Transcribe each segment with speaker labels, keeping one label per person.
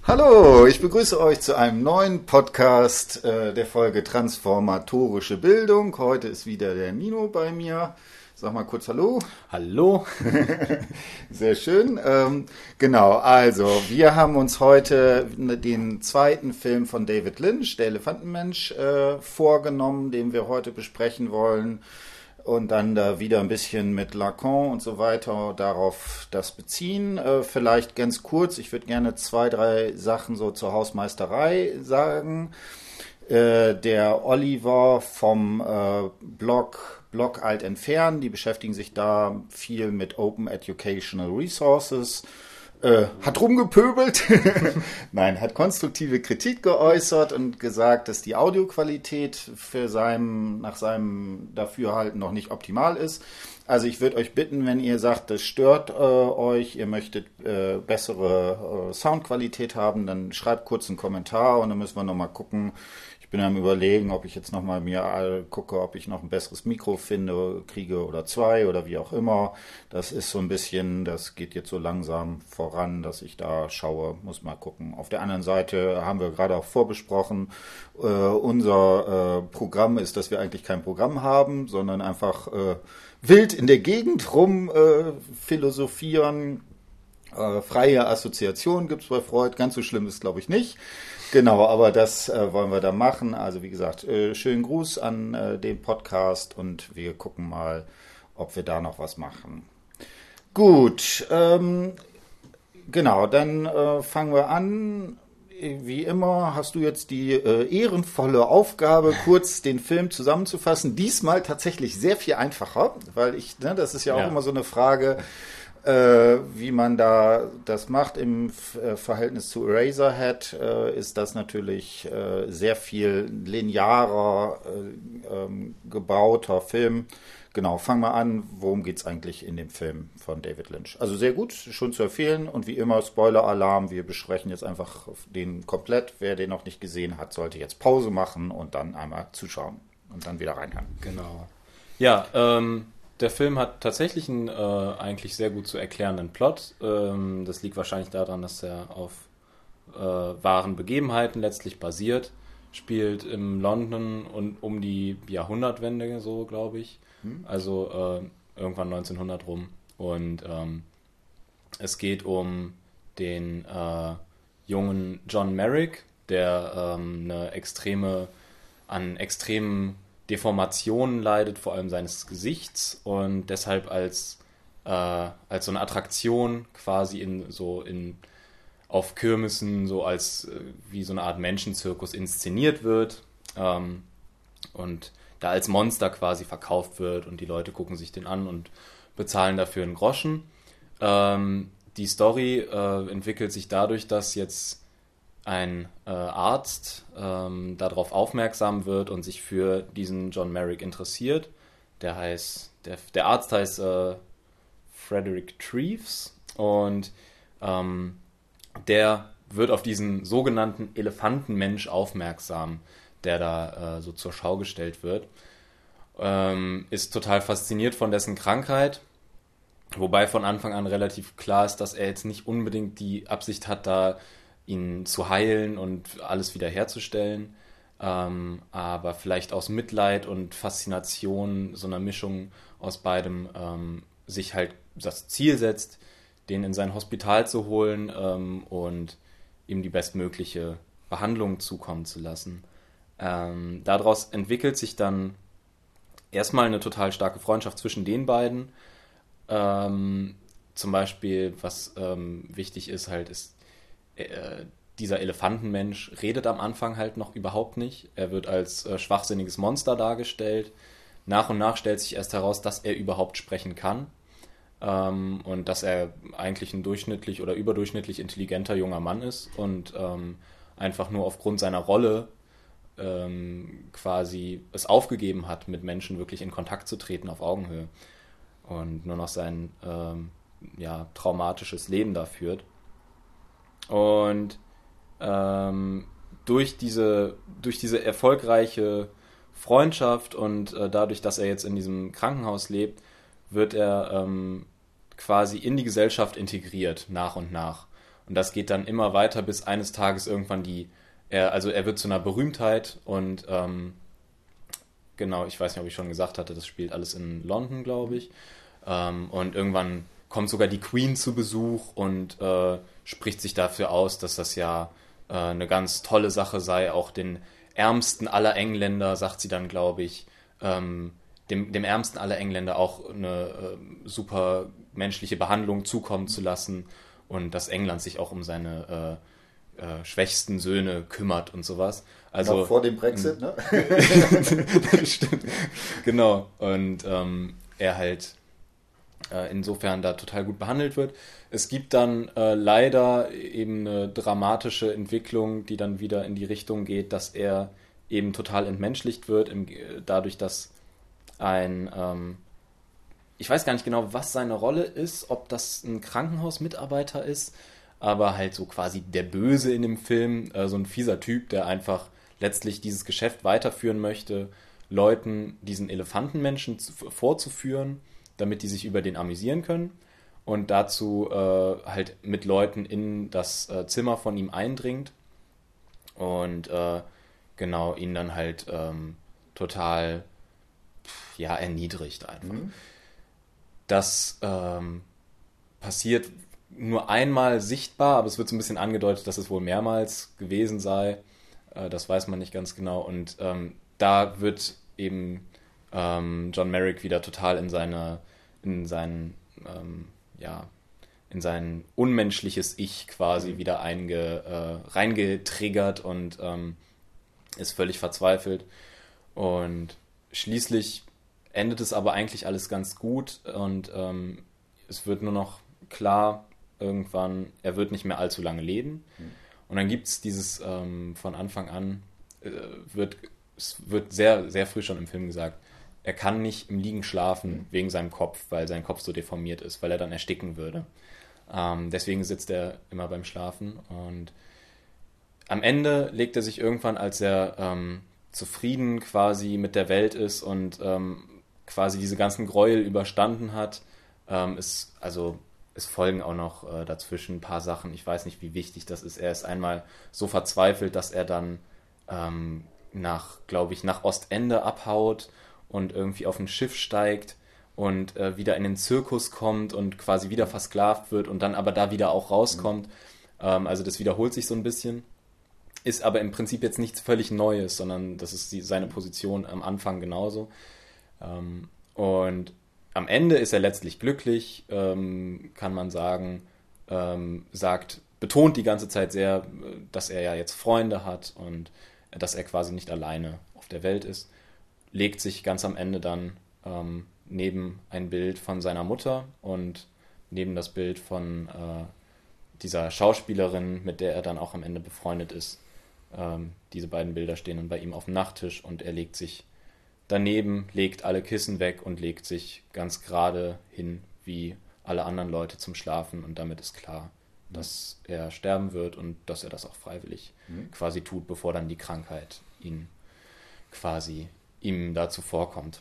Speaker 1: Hallo, ich begrüße euch zu einem neuen Podcast äh, der Folge Transformatorische Bildung. Heute ist wieder der Nino bei mir. Sag mal kurz Hallo.
Speaker 2: Hallo.
Speaker 1: Sehr schön. Ähm, genau, also wir haben uns heute den zweiten Film von David Lynch, Der Elefantenmensch, äh, vorgenommen, den wir heute besprechen wollen und dann da wieder ein bisschen mit Lacan und so weiter darauf das beziehen. Äh, vielleicht ganz kurz, ich würde gerne zwei, drei Sachen so zur Hausmeisterei sagen. Äh, der Oliver vom äh, Blog Blog Alt Entfernen, die beschäftigen sich da viel mit Open Educational Resources äh, hat rumgepöbelt, nein, hat konstruktive Kritik geäußert und gesagt, dass die Audioqualität für seinem, nach seinem Dafürhalten noch nicht optimal ist. Also ich würde euch bitten, wenn ihr sagt, das stört äh, euch, ihr möchtet äh, bessere äh, Soundqualität haben, dann schreibt kurz einen Kommentar und dann müssen wir nochmal gucken, bin am überlegen, ob ich jetzt nochmal mir gucke, ob ich noch ein besseres Mikro finde, kriege oder zwei oder wie auch immer. Das ist so ein bisschen, das geht jetzt so langsam voran, dass ich da schaue, muss mal gucken. Auf der anderen Seite haben wir gerade auch vorbesprochen, äh, unser äh, Programm ist, dass wir eigentlich kein Programm haben, sondern einfach äh, wild in der Gegend rum äh, philosophieren. Äh, freie Assoziation gibt es bei Freud, ganz so schlimm ist glaube ich nicht. Genau, aber das äh, wollen wir da machen. Also wie gesagt, äh, schönen Gruß an äh, den Podcast und wir gucken mal, ob wir da noch was machen. Gut, ähm, genau, dann äh, fangen wir an. Wie immer hast du jetzt die äh, ehrenvolle Aufgabe, kurz den Film zusammenzufassen. Diesmal tatsächlich sehr viel einfacher, weil ich, ne, das ist ja auch ja. immer so eine Frage äh, wie man da das macht im äh, Verhältnis zu Eraserhead, äh, ist das natürlich äh, sehr viel linearer äh, ähm, gebauter Film. Genau, fangen wir an. Worum geht es eigentlich in dem Film von David Lynch? Also sehr gut, schon zu empfehlen. Und wie immer, Spoiler-Alarm. Wir besprechen jetzt einfach den komplett. Wer den noch nicht gesehen hat, sollte jetzt Pause machen und dann einmal zuschauen und dann wieder reinhören.
Speaker 2: Genau. Ja, ähm, der Film hat tatsächlich einen äh, eigentlich sehr gut zu erklärenden Plot. Ähm, das liegt wahrscheinlich daran, dass er auf äh, wahren Begebenheiten letztlich basiert. Spielt im London und um die Jahrhundertwende, so glaube ich. Hm. Also äh, irgendwann 1900 rum. Und ähm, es geht um den äh, jungen John Merrick, der ähm, eine extreme, an extremen Deformationen leidet, vor allem seines Gesichts und deshalb als, äh, als so eine Attraktion quasi in so in auf Kirmessen so als äh, wie so eine Art Menschenzirkus inszeniert wird ähm, und da als Monster quasi verkauft wird und die Leute gucken sich den an und bezahlen dafür einen Groschen. Ähm, die Story äh, entwickelt sich dadurch, dass jetzt ein äh, Arzt ähm, darauf aufmerksam wird und sich für diesen John Merrick interessiert. Der heißt, der, der Arzt heißt äh, Frederick Treves und ähm, der wird auf diesen sogenannten Elefantenmensch aufmerksam, der da äh, so zur Schau gestellt wird. Ähm, ist total fasziniert von dessen Krankheit, wobei von Anfang an relativ klar ist, dass er jetzt nicht unbedingt die Absicht hat, da ihn zu heilen und alles wiederherzustellen. Ähm, aber vielleicht aus Mitleid und Faszination, so einer Mischung aus beidem, ähm, sich halt das Ziel setzt, den in sein Hospital zu holen ähm, und ihm die bestmögliche Behandlung zukommen zu lassen. Ähm, daraus entwickelt sich dann erstmal eine total starke Freundschaft zwischen den beiden. Ähm, zum Beispiel, was ähm, wichtig ist, halt, ist äh, dieser Elefantenmensch redet am Anfang halt noch überhaupt nicht. Er wird als äh, schwachsinniges Monster dargestellt. Nach und nach stellt sich erst heraus, dass er überhaupt sprechen kann. Ähm, und dass er eigentlich ein durchschnittlich oder überdurchschnittlich intelligenter junger Mann ist und ähm, einfach nur aufgrund seiner Rolle ähm, quasi es aufgegeben hat, mit Menschen wirklich in Kontakt zu treten auf Augenhöhe und nur noch sein ähm, ja, traumatisches Leben da führt. Und ähm, durch, diese, durch diese erfolgreiche Freundschaft und äh, dadurch, dass er jetzt in diesem Krankenhaus lebt, wird er ähm, quasi in die Gesellschaft integriert, nach und nach. Und das geht dann immer weiter, bis eines Tages irgendwann die, er, also er wird zu einer Berühmtheit und ähm, genau, ich weiß nicht, ob ich schon gesagt hatte, das spielt alles in London, glaube ich. Ähm, und irgendwann kommt sogar die Queen zu Besuch und äh, spricht sich dafür aus, dass das ja äh, eine ganz tolle Sache sei, auch den ärmsten aller Engländer, sagt sie dann, glaube ich, ähm, dem, dem ärmsten aller Engländer auch eine äh, super menschliche Behandlung zukommen zu lassen und dass England sich auch um seine äh, äh, schwächsten Söhne kümmert und sowas. Also
Speaker 1: Noch vor dem Brexit, ne?
Speaker 2: Stimmt. Genau. Und ähm, er halt äh, insofern da total gut behandelt wird. Es gibt dann äh, leider eben eine dramatische Entwicklung, die dann wieder in die Richtung geht, dass er eben total entmenschlicht wird, im, dadurch, dass ein, ähm, ich weiß gar nicht genau, was seine Rolle ist, ob das ein Krankenhausmitarbeiter ist, aber halt so quasi der Böse in dem Film, äh, so ein fieser Typ, der einfach letztlich dieses Geschäft weiterführen möchte, Leuten diesen Elefantenmenschen zu, vorzuführen, damit die sich über den amüsieren können und dazu äh, halt mit Leuten in das äh, Zimmer von ihm eindringt und äh, genau ihn dann halt ähm, total ja, erniedrigt einfach. Mhm. Das ähm, passiert nur einmal sichtbar, aber es wird so ein bisschen angedeutet, dass es wohl mehrmals gewesen sei. Äh, das weiß man nicht ganz genau. Und ähm, da wird eben ähm, John Merrick wieder total in seine, in sein, ähm, ja, in sein unmenschliches Ich quasi mhm. wieder einge, äh, reingetriggert und ähm, ist völlig verzweifelt. Und schließlich endet es aber eigentlich alles ganz gut und ähm, es wird nur noch klar, irgendwann, er wird nicht mehr allzu lange leben. Mhm. Und dann gibt es dieses ähm, von Anfang an, äh, wird, es wird sehr, sehr früh schon im Film gesagt, er kann nicht im Liegen schlafen wegen seinem Kopf, weil sein Kopf so deformiert ist, weil er dann ersticken würde. Ähm, deswegen sitzt er immer beim Schlafen und am Ende legt er sich irgendwann, als er ähm, zufrieden quasi mit der Welt ist und ähm, quasi diese ganzen Gräuel überstanden hat. Ähm, ist, also es folgen auch noch äh, dazwischen ein paar Sachen. Ich weiß nicht, wie wichtig das ist. Er ist einmal so verzweifelt, dass er dann ähm, nach, glaube ich, nach Ostende abhaut und irgendwie auf ein Schiff steigt und äh, wieder in den Zirkus kommt und quasi wieder versklavt wird und dann aber da wieder auch rauskommt. Mhm. Ähm, also das wiederholt sich so ein bisschen. Ist aber im Prinzip jetzt nichts völlig Neues, sondern das ist die, seine Position am Anfang genauso. Ähm, und am Ende ist er letztlich glücklich, ähm, kann man sagen, ähm, sagt, betont die ganze Zeit sehr, dass er ja jetzt Freunde hat und dass er quasi nicht alleine auf der Welt ist, legt sich ganz am Ende dann ähm, neben ein Bild von seiner Mutter und neben das Bild von äh, dieser Schauspielerin, mit der er dann auch am Ende befreundet ist. Ähm, diese beiden Bilder stehen dann bei ihm auf dem Nachttisch und er legt sich daneben, legt alle Kissen weg und legt sich ganz gerade hin wie alle anderen Leute zum Schlafen und damit ist klar, mhm. dass er sterben wird und dass er das auch freiwillig mhm. quasi tut, bevor dann die Krankheit ihn quasi ihm dazu vorkommt.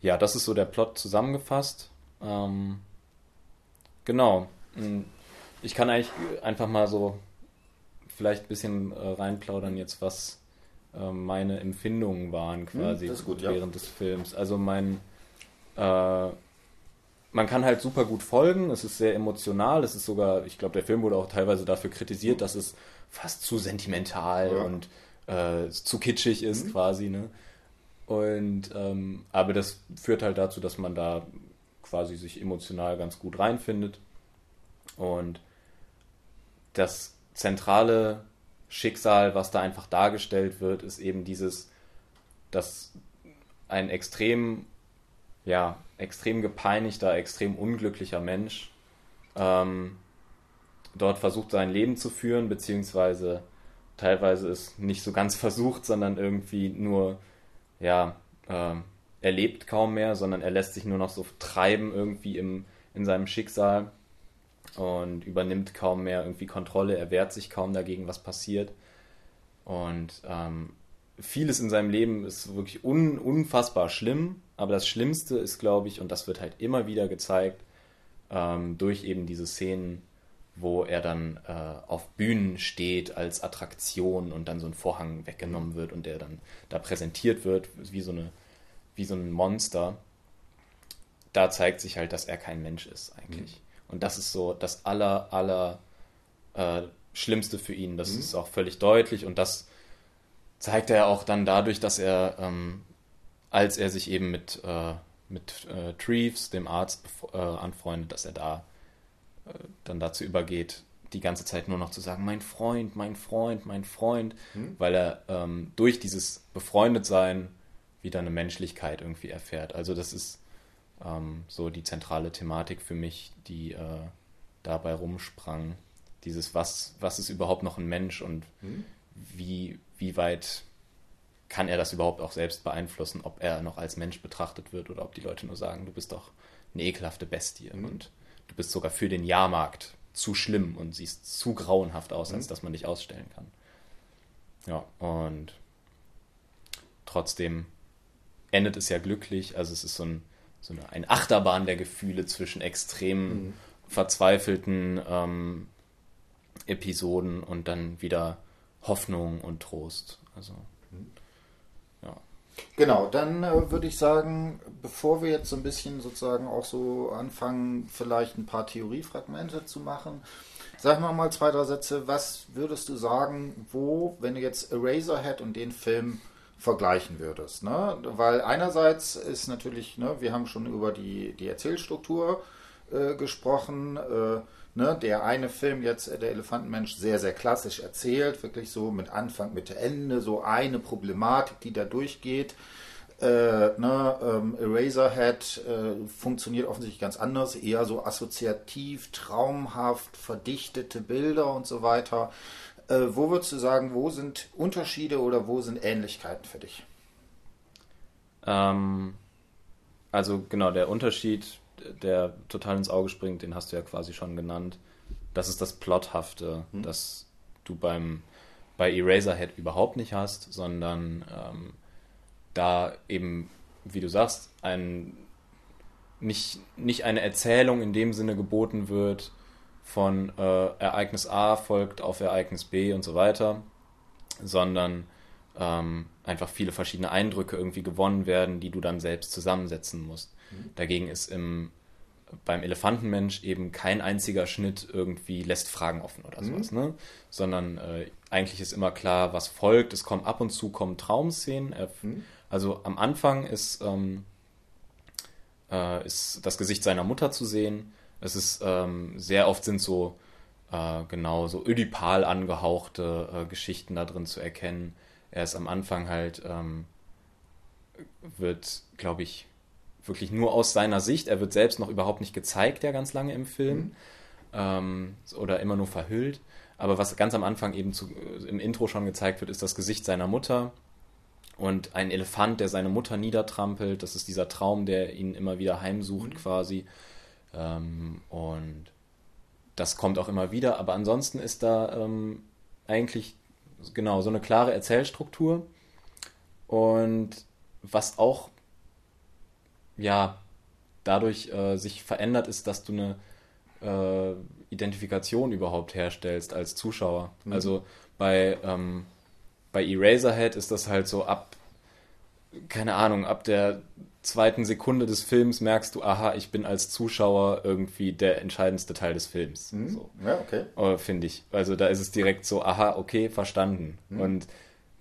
Speaker 2: Ja, das ist so der Plot zusammengefasst. Ähm, genau. Hm, ich kann eigentlich einfach mal so vielleicht ein bisschen äh, reinplaudern jetzt, was äh, meine Empfindungen waren quasi hm, gut, während ja. des Films. Also mein äh, man kann halt super gut folgen, es ist sehr emotional, es ist sogar, ich glaube, der Film wurde auch teilweise dafür kritisiert, dass es fast zu sentimental ja. und äh, zu kitschig ist mhm. quasi, ne? Und ähm, aber das führt halt dazu, dass man da quasi sich emotional ganz gut reinfindet. Und das zentrale Schicksal, was da einfach dargestellt wird, ist eben dieses, dass ein extrem, ja, extrem gepeinigter, extrem unglücklicher Mensch ähm, dort versucht, sein Leben zu führen, beziehungsweise teilweise ist nicht so ganz versucht, sondern irgendwie nur, ja, äh, er lebt kaum mehr, sondern er lässt sich nur noch so treiben irgendwie im, in seinem Schicksal und übernimmt kaum mehr irgendwie Kontrolle, er wehrt sich kaum dagegen, was passiert. Und ähm, vieles in seinem Leben ist wirklich un, unfassbar schlimm, aber das Schlimmste ist, glaube ich, und das wird halt immer wieder gezeigt, ähm, durch eben diese Szenen, wo er dann äh, auf Bühnen steht als Attraktion und dann so ein Vorhang weggenommen wird und der dann da präsentiert wird, wie so, eine, wie so ein Monster. Da zeigt sich halt, dass er kein Mensch ist eigentlich. Mhm. Und das ist so das aller, aller äh, Schlimmste für ihn. Das mhm. ist auch völlig deutlich und das zeigt er auch dann dadurch, dass er, ähm, als er sich eben mit, äh, mit äh, Treves, dem Arzt, äh, anfreundet, dass er da dann dazu übergeht, die ganze Zeit nur noch zu sagen, mein Freund, mein Freund, mein Freund, mhm. weil er ähm, durch dieses Befreundetsein wieder eine Menschlichkeit irgendwie erfährt. Also das ist ähm, so die zentrale Thematik für mich, die äh, dabei rumsprang. Dieses, was, was ist überhaupt noch ein Mensch und mhm. wie, wie weit kann er das überhaupt auch selbst beeinflussen, ob er noch als Mensch betrachtet wird oder ob die Leute nur sagen, du bist doch eine ekelhafte Bestie mhm. und du bist sogar für den Jahrmarkt zu schlimm und siehst zu grauenhaft aus, mhm. als dass man dich ausstellen kann. Ja, und trotzdem endet es ja glücklich. Also es ist so ein, so eine, ein Achterbahn der Gefühle zwischen extrem mhm. verzweifelten ähm, Episoden und dann wieder Hoffnung und Trost. Also mhm.
Speaker 1: Genau, dann äh, würde ich sagen, bevor wir jetzt so ein bisschen sozusagen auch so anfangen, vielleicht ein paar Theoriefragmente zu machen, sag mal mal zwei, drei Sätze. Was würdest du sagen, wo, wenn du jetzt Eraserhead und den Film vergleichen würdest? Ne? Weil einerseits ist natürlich, ne, wir haben schon über die, die Erzählstruktur äh, gesprochen. Äh, Ne, der eine Film jetzt, äh, der Elefantenmensch, sehr, sehr klassisch erzählt, wirklich so mit Anfang, Mitte, Ende, so eine Problematik, die da durchgeht. Äh, ne, ähm, Eraserhead äh, funktioniert offensichtlich ganz anders, eher so assoziativ, traumhaft, verdichtete Bilder und so weiter. Äh, wo würdest du sagen, wo sind Unterschiede oder wo sind Ähnlichkeiten für dich?
Speaker 2: Ähm, also genau, der Unterschied der total ins Auge springt, den hast du ja quasi schon genannt. Das ist das Plothafte, hm. das du beim bei Eraserhead überhaupt nicht hast, sondern ähm, da eben, wie du sagst, ein, nicht, nicht eine Erzählung in dem Sinne geboten wird von äh, Ereignis A folgt auf Ereignis B und so weiter, sondern ähm, einfach viele verschiedene Eindrücke irgendwie gewonnen werden, die du dann selbst zusammensetzen musst. Mhm. Dagegen ist im, beim Elefantenmensch eben kein einziger Schnitt irgendwie lässt Fragen offen oder mhm. sowas, ne? Sondern äh, eigentlich ist immer klar, was folgt. Es kommen ab und zu kommen Traumszenen. Mhm. Also am Anfang ist, ähm, äh, ist das Gesicht seiner Mutter zu sehen. Es ist ähm, sehr oft sind so äh, genau so ödipal angehauchte äh, Geschichten da drin zu erkennen. Er ist am Anfang halt ähm, wird, glaube ich, wirklich nur aus seiner Sicht. Er wird selbst noch überhaupt nicht gezeigt, ja ganz lange im Film. Mhm. Ähm, oder immer nur verhüllt. Aber was ganz am Anfang eben zu, im Intro schon gezeigt wird, ist das Gesicht seiner Mutter und ein Elefant, der seine Mutter niedertrampelt. Das ist dieser Traum, der ihn immer wieder heimsucht mhm. quasi. Ähm, und das kommt auch immer wieder. Aber ansonsten ist da ähm, eigentlich genau so eine klare Erzählstruktur. Und was auch ja dadurch äh, sich verändert, ist, dass du eine äh, Identifikation überhaupt herstellst als Zuschauer. Mhm. Also bei, ähm, bei Eraserhead ist das halt so ab, keine Ahnung, ab der zweiten Sekunde des Films merkst du, aha, ich bin als Zuschauer irgendwie der entscheidendste Teil des Films. Mhm. So. Ja, okay. Oh, Finde ich. Also da ist es direkt so, aha, okay, verstanden. Mhm. Und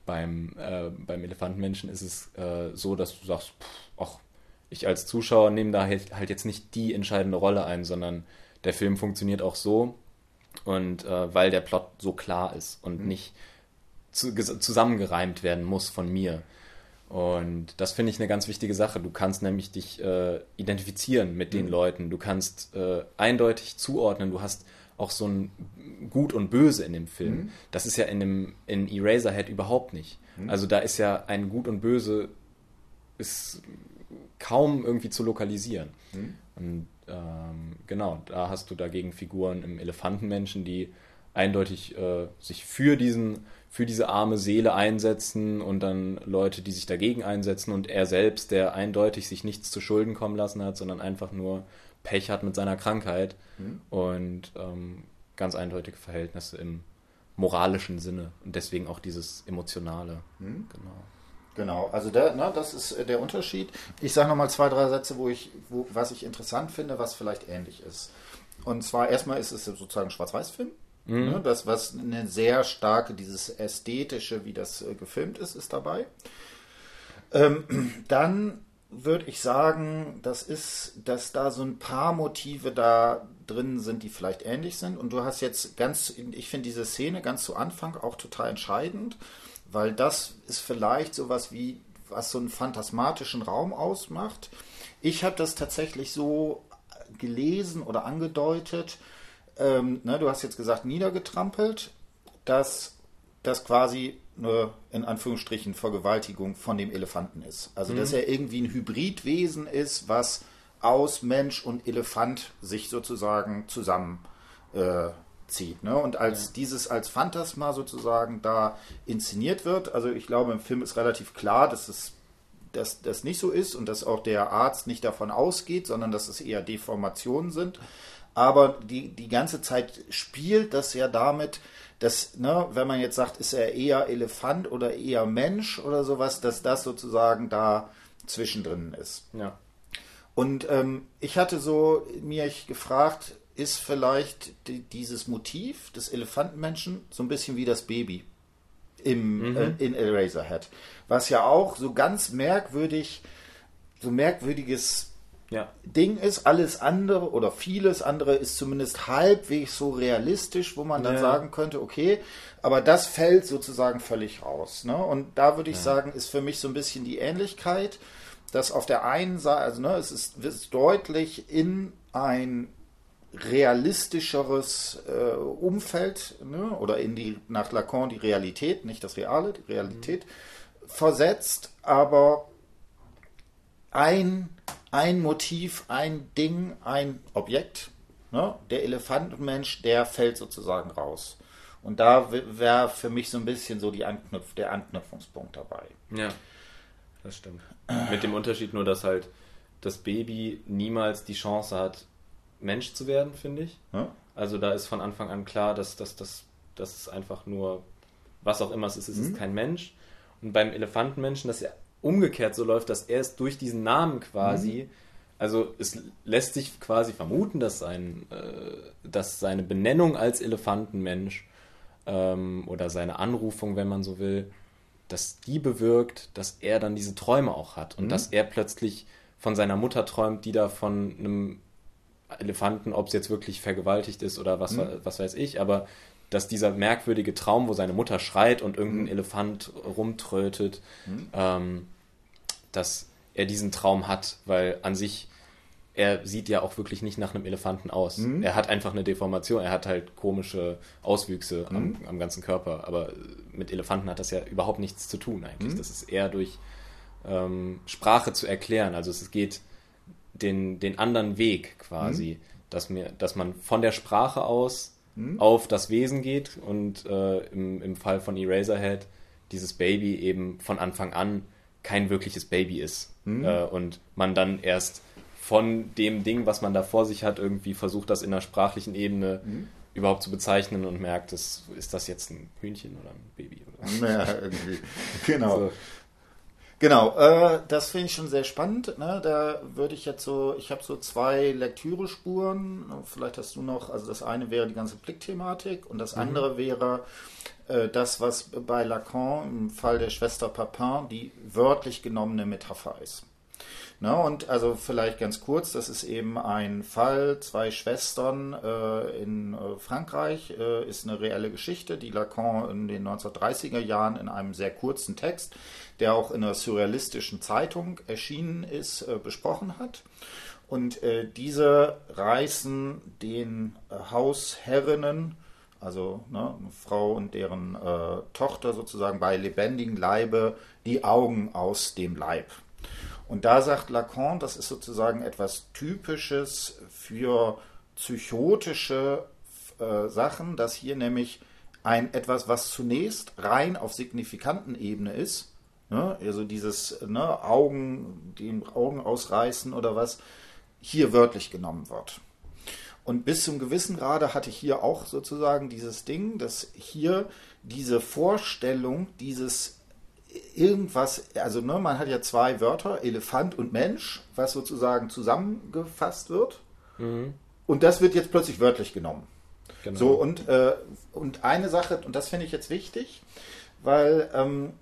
Speaker 2: beim, äh, beim Elefantenmenschen ist es äh, so, dass du sagst, pff, ach, ich als Zuschauer nehme da halt, halt, jetzt nicht die entscheidende Rolle ein, sondern der Film funktioniert auch so und äh, weil der Plot so klar ist und mhm. nicht zu, zusammengereimt werden muss von mir. Und das finde ich eine ganz wichtige Sache. Du kannst nämlich dich äh, identifizieren mit den mhm. Leuten. Du kannst äh, eindeutig zuordnen. Du hast auch so ein Gut und Böse in dem Film. Mhm. Das ist ja in dem in Eraserhead überhaupt nicht. Mhm. Also da ist ja ein Gut und Böse ist kaum irgendwie zu lokalisieren. Mhm. Und ähm, genau, da hast du dagegen Figuren im Elefantenmenschen, die eindeutig äh, sich für diesen für diese arme Seele einsetzen und dann Leute, die sich dagegen einsetzen und er selbst, der eindeutig sich nichts zu Schulden kommen lassen hat, sondern einfach nur Pech hat mit seiner Krankheit. Mhm. Und ähm, ganz eindeutige Verhältnisse im moralischen Sinne und deswegen auch dieses Emotionale.
Speaker 1: Hm? Genau. Genau, also der, ne, das ist äh, der Unterschied. Ich sage nochmal zwei, drei Sätze, wo ich, wo, was ich interessant finde, was vielleicht ähnlich ist. Und zwar erstmal ist es sozusagen Schwarz-Weiß-Film. Mhm. Ne, das, was eine sehr starke, dieses Ästhetische, wie das äh, gefilmt ist, ist dabei. Ähm, dann würde ich sagen, das ist, dass da so ein paar Motive da drin sind, die vielleicht ähnlich sind. Und du hast jetzt ganz, ich finde diese Szene ganz zu Anfang auch total entscheidend, weil das ist vielleicht sowas wie, was so einen phantasmatischen Raum ausmacht. Ich habe das tatsächlich so gelesen oder angedeutet. Ähm, ne, du hast jetzt gesagt, niedergetrampelt, dass das quasi eine, in Anführungsstrichen, Vergewaltigung von dem Elefanten ist. Also, mhm. dass er irgendwie ein Hybridwesen ist, was aus Mensch und Elefant sich sozusagen zusammenzieht. Äh, ne? Und als ja. dieses als Phantasma sozusagen da inszeniert wird, also ich glaube, im Film ist relativ klar, dass es dass das nicht so ist und dass auch der Arzt nicht davon ausgeht, sondern dass es eher Deformationen sind. Aber die, die ganze Zeit spielt das ja damit, dass, ne, wenn man jetzt sagt, ist er eher Elefant oder eher Mensch oder sowas, dass das sozusagen da zwischendrin ist.
Speaker 2: Ja.
Speaker 1: Und ähm, ich hatte so mir gefragt, ist vielleicht die, dieses Motiv des Elefantenmenschen so ein bisschen wie das Baby im, mhm. äh, in Eraserhead, was ja auch so ganz merkwürdig, so merkwürdiges ja. Ding ist, alles andere oder vieles andere ist zumindest halbwegs so realistisch, wo man dann ja. sagen könnte, okay, aber das fällt sozusagen völlig raus. Ne? Und da würde ich ja. sagen, ist für mich so ein bisschen die Ähnlichkeit, dass auf der einen Seite, also ne, es ist, ist deutlich in ein realistischeres äh, Umfeld ne, oder in die nach Lacan die Realität, nicht das Reale, die Realität mhm. versetzt, aber ein ein Motiv, ein Ding, ein Objekt. Ne? Der Elefantenmensch, der fällt sozusagen raus. Und da wäre für mich so ein bisschen so die Anknüpf der Anknüpfungspunkt dabei.
Speaker 2: Ja, das stimmt. Mit dem Unterschied nur, dass halt das Baby niemals die Chance hat, Mensch zu werden, finde ich. Ja? Also da ist von Anfang an klar, dass das dass, dass einfach nur, was auch immer es ist, es ist mhm. kein Mensch. Und beim Elefantenmenschen, das ja umgekehrt so läuft, dass er es durch diesen Namen quasi, mhm. also es lässt sich quasi vermuten, dass, sein, äh, dass seine Benennung als Elefantenmensch ähm, oder seine Anrufung, wenn man so will, dass die bewirkt, dass er dann diese Träume auch hat und mhm. dass er plötzlich von seiner Mutter träumt, die da von einem Elefanten, ob es jetzt wirklich vergewaltigt ist oder was, mhm. was weiß ich, aber dass dieser merkwürdige Traum, wo seine Mutter schreit und irgendein mhm. Elefant rumtrötet, mhm. ähm, dass er diesen Traum hat, weil an sich er sieht ja auch wirklich nicht nach einem Elefanten aus. Mhm. Er hat einfach eine Deformation, er hat halt komische Auswüchse am, mhm. am, ganzen Körper, aber mit Elefanten hat das ja überhaupt nichts zu tun eigentlich. Mhm. Das ist eher durch ähm, Sprache zu erklären. Also es geht den, den anderen Weg quasi, mhm. dass, mir, dass man von der Sprache aus hm? auf das Wesen geht und äh, im, im Fall von Eraserhead dieses Baby eben von Anfang an kein wirkliches Baby ist hm? äh, und man dann erst von dem Ding, was man da vor sich hat, irgendwie versucht, das in der sprachlichen Ebene hm? überhaupt zu bezeichnen und merkt, das, ist das jetzt ein Hühnchen oder ein Baby? Oder?
Speaker 1: Ja, irgendwie. Genau. So. Genau, äh, das finde ich schon sehr spannend. Ne? Da würde ich jetzt so, ich habe so zwei Lektürespuren. Vielleicht hast du noch, also das eine wäre die ganze Blickthematik und das mhm. andere wäre äh, das, was bei Lacan im Fall der Schwester Papin die wörtlich genommene Metapher ist. Ne, und also vielleicht ganz kurz, das ist eben ein Fall, zwei Schwestern äh, in äh, Frankreich, äh, ist eine reelle Geschichte, die Lacan in den 1930er Jahren in einem sehr kurzen Text, der auch in einer surrealistischen Zeitung erschienen ist, äh, besprochen hat. Und äh, diese reißen den Hausherrinnen, also ne, eine Frau und deren Tochter sozusagen bei lebendigem Leibe, die Augen aus dem Leib. Und da sagt Lacan, das ist sozusagen etwas Typisches für psychotische äh, Sachen, dass hier nämlich ein etwas, was zunächst rein auf signifikanten Ebene ist, ne, also dieses ne, Augen, den Augen ausreißen oder was, hier wörtlich genommen wird. Und bis zum gewissen Grade hatte ich hier auch sozusagen dieses Ding, dass hier diese Vorstellung, dieses irgendwas, also ne, man hat ja zwei Wörter, Elefant und Mensch, was sozusagen zusammengefasst wird. Mhm. Und das wird jetzt plötzlich wörtlich genommen. Genau. So, und, äh, und eine Sache, und das finde ich jetzt wichtig, weil ähm,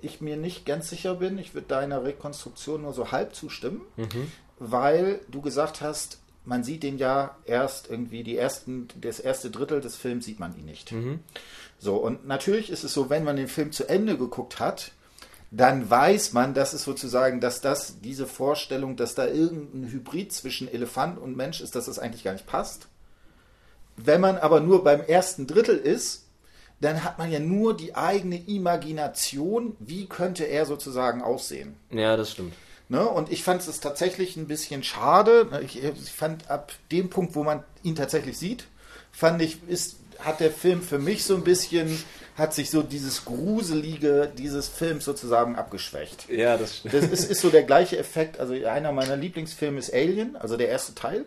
Speaker 1: ich mir nicht ganz sicher bin, ich würde deiner Rekonstruktion nur so halb zustimmen, mhm. weil du gesagt hast, man sieht den ja erst irgendwie die ersten, das erste Drittel des Films sieht man ihn nicht. Mhm. So, und natürlich ist es so, wenn man den Film zu Ende geguckt hat, dann weiß man, dass es sozusagen, dass das, diese Vorstellung, dass da irgendein Hybrid zwischen Elefant und Mensch ist, dass das eigentlich gar nicht passt. Wenn man aber nur beim ersten Drittel ist, dann hat man ja nur die eigene Imagination, wie könnte er sozusagen aussehen.
Speaker 2: Ja, das stimmt.
Speaker 1: Ne? Und ich fand es tatsächlich ein bisschen schade. Ich, ich, fand ab dem Punkt, wo man ihn tatsächlich sieht, fand ich, ist, hat der Film für mich so ein bisschen, hat sich so dieses Gruselige dieses Films sozusagen abgeschwächt.
Speaker 2: Ja, das stimmt.
Speaker 1: Das ist, ist so der gleiche Effekt. Also einer meiner Lieblingsfilme ist Alien, also der erste Teil.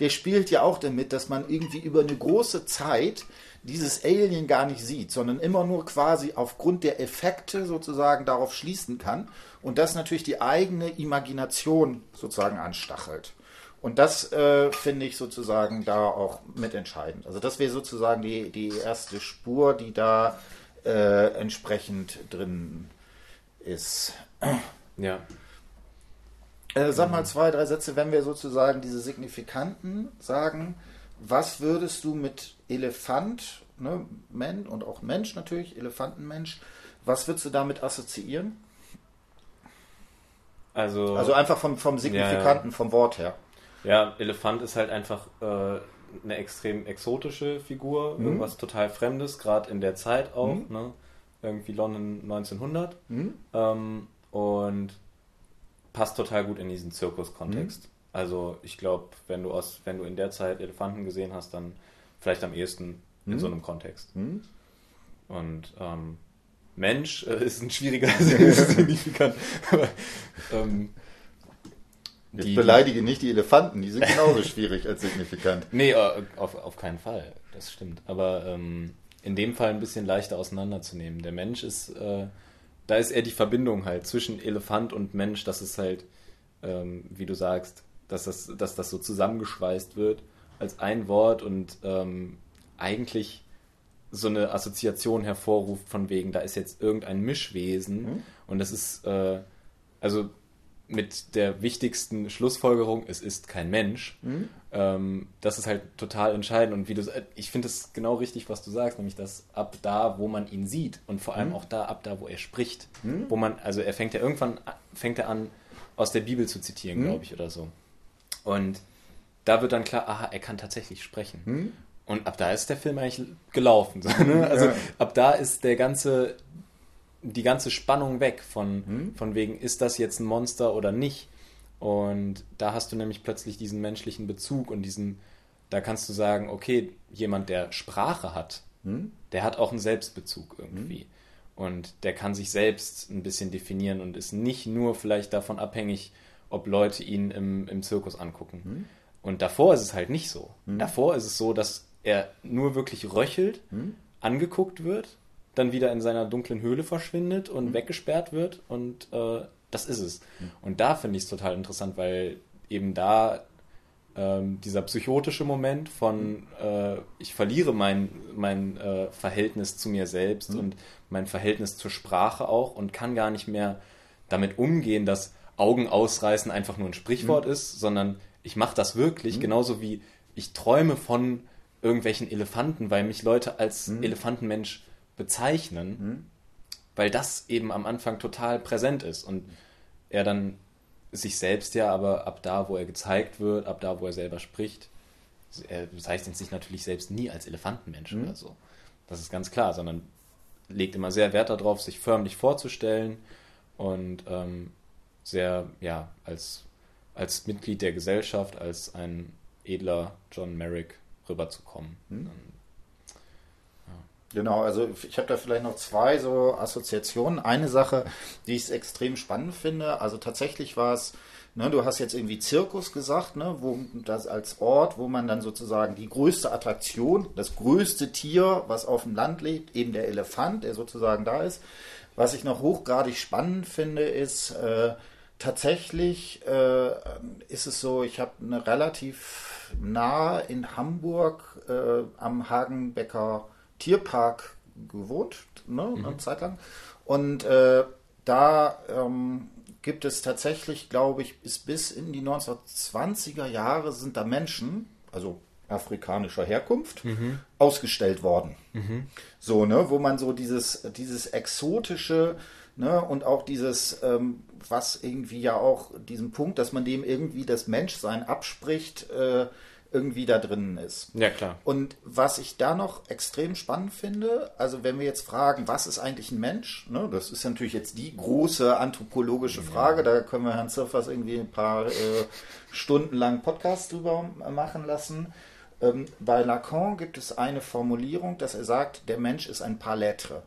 Speaker 1: Der spielt ja auch damit, dass man irgendwie über eine große Zeit dieses Alien gar nicht sieht, sondern immer nur quasi aufgrund der Effekte sozusagen darauf schließen kann und das natürlich die eigene Imagination sozusagen anstachelt. Und das äh, finde ich sozusagen da auch mitentscheidend. Also das wäre sozusagen die, die erste Spur, die da äh, entsprechend drin ist.
Speaker 2: Ja.
Speaker 1: Äh, sag mal zwei, drei Sätze, wenn wir sozusagen diese Signifikanten sagen, was würdest du mit Elefant, ne, Men und auch Mensch natürlich, Elefantenmensch, was würdest du damit assoziieren?
Speaker 2: Also,
Speaker 1: also einfach vom, vom Signifikanten, ja, ja. vom Wort her.
Speaker 2: Ja, Elefant ist halt einfach äh, eine extrem exotische Figur, mhm. irgendwas total Fremdes, gerade in der Zeit auch, mhm. ne? irgendwie London 1900 mhm. ähm, und passt total gut in diesen Zirkuskontext. Mhm. Also ich glaube, wenn du aus, wenn du in der Zeit Elefanten gesehen hast, dann vielleicht am ehesten in mhm. so einem Kontext. Mhm. Und ähm, Mensch äh, ist ein schwieriger Signifikant. ähm,
Speaker 1: Jetzt beleidige nicht die Elefanten, die sind genauso schwierig als signifikant.
Speaker 2: Nee, äh, auf, auf keinen Fall, das stimmt. Aber ähm, in dem Fall ein bisschen leichter auseinanderzunehmen. Der Mensch ist, äh, da ist eher die Verbindung halt zwischen Elefant und Mensch, dass es halt, ähm, wie du sagst, dass das, dass das so zusammengeschweißt wird als ein Wort und ähm, eigentlich so eine Assoziation hervorruft von wegen, da ist jetzt irgendein Mischwesen mhm. und das ist äh, also mit der wichtigsten Schlussfolgerung, es ist kein Mensch. Mhm. Ähm, das ist halt total entscheidend und wie du ich finde es genau richtig, was du sagst, nämlich dass ab da, wo man ihn sieht und vor allem mhm. auch da ab da, wo er spricht, mhm. wo man also er fängt ja irgendwann fängt er an aus der Bibel zu zitieren, mhm. glaube ich oder so. Und da wird dann klar, aha, er kann tatsächlich sprechen. Mhm. Und ab da ist der Film eigentlich gelaufen. So, ne? Also ja. ab da ist der ganze, die ganze Spannung weg von, mhm. von wegen, ist das jetzt ein Monster oder nicht? Und da hast du nämlich plötzlich diesen menschlichen Bezug und diesen, da kannst du sagen, okay, jemand, der Sprache hat, mhm. der hat auch einen Selbstbezug irgendwie. Mhm. Und der kann sich selbst ein bisschen definieren und ist nicht nur vielleicht davon abhängig, ob Leute ihn im, im Zirkus angucken. Mhm. Und davor ist es halt nicht so. Mhm. Davor ist es so, dass er nur wirklich röchelt, hm? angeguckt wird, dann wieder in seiner dunklen Höhle verschwindet und hm? weggesperrt wird und äh, das ist es. Hm. Und da finde ich es total interessant, weil eben da ähm, dieser psychotische Moment von äh, ich verliere mein, mein äh, Verhältnis zu mir selbst mhm. und mein Verhältnis zur Sprache auch und kann gar nicht mehr damit umgehen, dass Augen ausreißen einfach nur ein Sprichwort mhm. ist, sondern ich mache das wirklich, genauso wie ich träume von irgendwelchen Elefanten, weil mich Leute als mhm. Elefantenmensch bezeichnen, mhm. weil das eben am Anfang total präsent ist und er dann sich selbst ja aber ab da, wo er gezeigt wird, ab da, wo er selber spricht, er bezeichnet sich natürlich selbst nie als Elefantenmensch mhm. oder so. Das ist ganz klar, sondern legt immer sehr Wert darauf, sich förmlich vorzustellen und ähm, sehr, ja, als, als Mitglied der Gesellschaft, als ein edler John Merrick rüberzukommen. Hm?
Speaker 1: Ja. Genau, also ich habe da vielleicht noch zwei so Assoziationen. Eine Sache, die ich extrem spannend finde, also tatsächlich war es Ne, du hast jetzt irgendwie Zirkus gesagt, ne, wo das als Ort, wo man dann sozusagen die größte Attraktion, das größte Tier, was auf dem Land lebt, eben der Elefant, der sozusagen da ist. Was ich noch hochgradig spannend finde, ist äh, tatsächlich äh, ist es so, ich habe eine relativ nah in Hamburg äh, am Hagenbecker Tierpark gewohnt, ne, mhm. eine Zeit lang. Und äh, da ähm, gibt es tatsächlich, glaube ich, bis, bis in die 1920er Jahre sind da Menschen, also afrikanischer Herkunft, mhm. ausgestellt worden. Mhm. So, ne, wo man so dieses, dieses exotische, ne, und auch dieses, ähm, was irgendwie ja auch diesen Punkt, dass man dem irgendwie das Menschsein abspricht, äh, irgendwie da drinnen ist.
Speaker 2: Ja, klar.
Speaker 1: Und was ich da noch extrem spannend finde, also wenn wir jetzt fragen, was ist eigentlich ein Mensch? Ne, das ist natürlich jetzt die große anthropologische Frage, ja. da können wir Herrn Zirfers irgendwie ein paar äh, Stunden lang Podcast drüber machen lassen. Ähm, bei Lacan gibt es eine Formulierung, dass er sagt, der Mensch ist ein Palettre,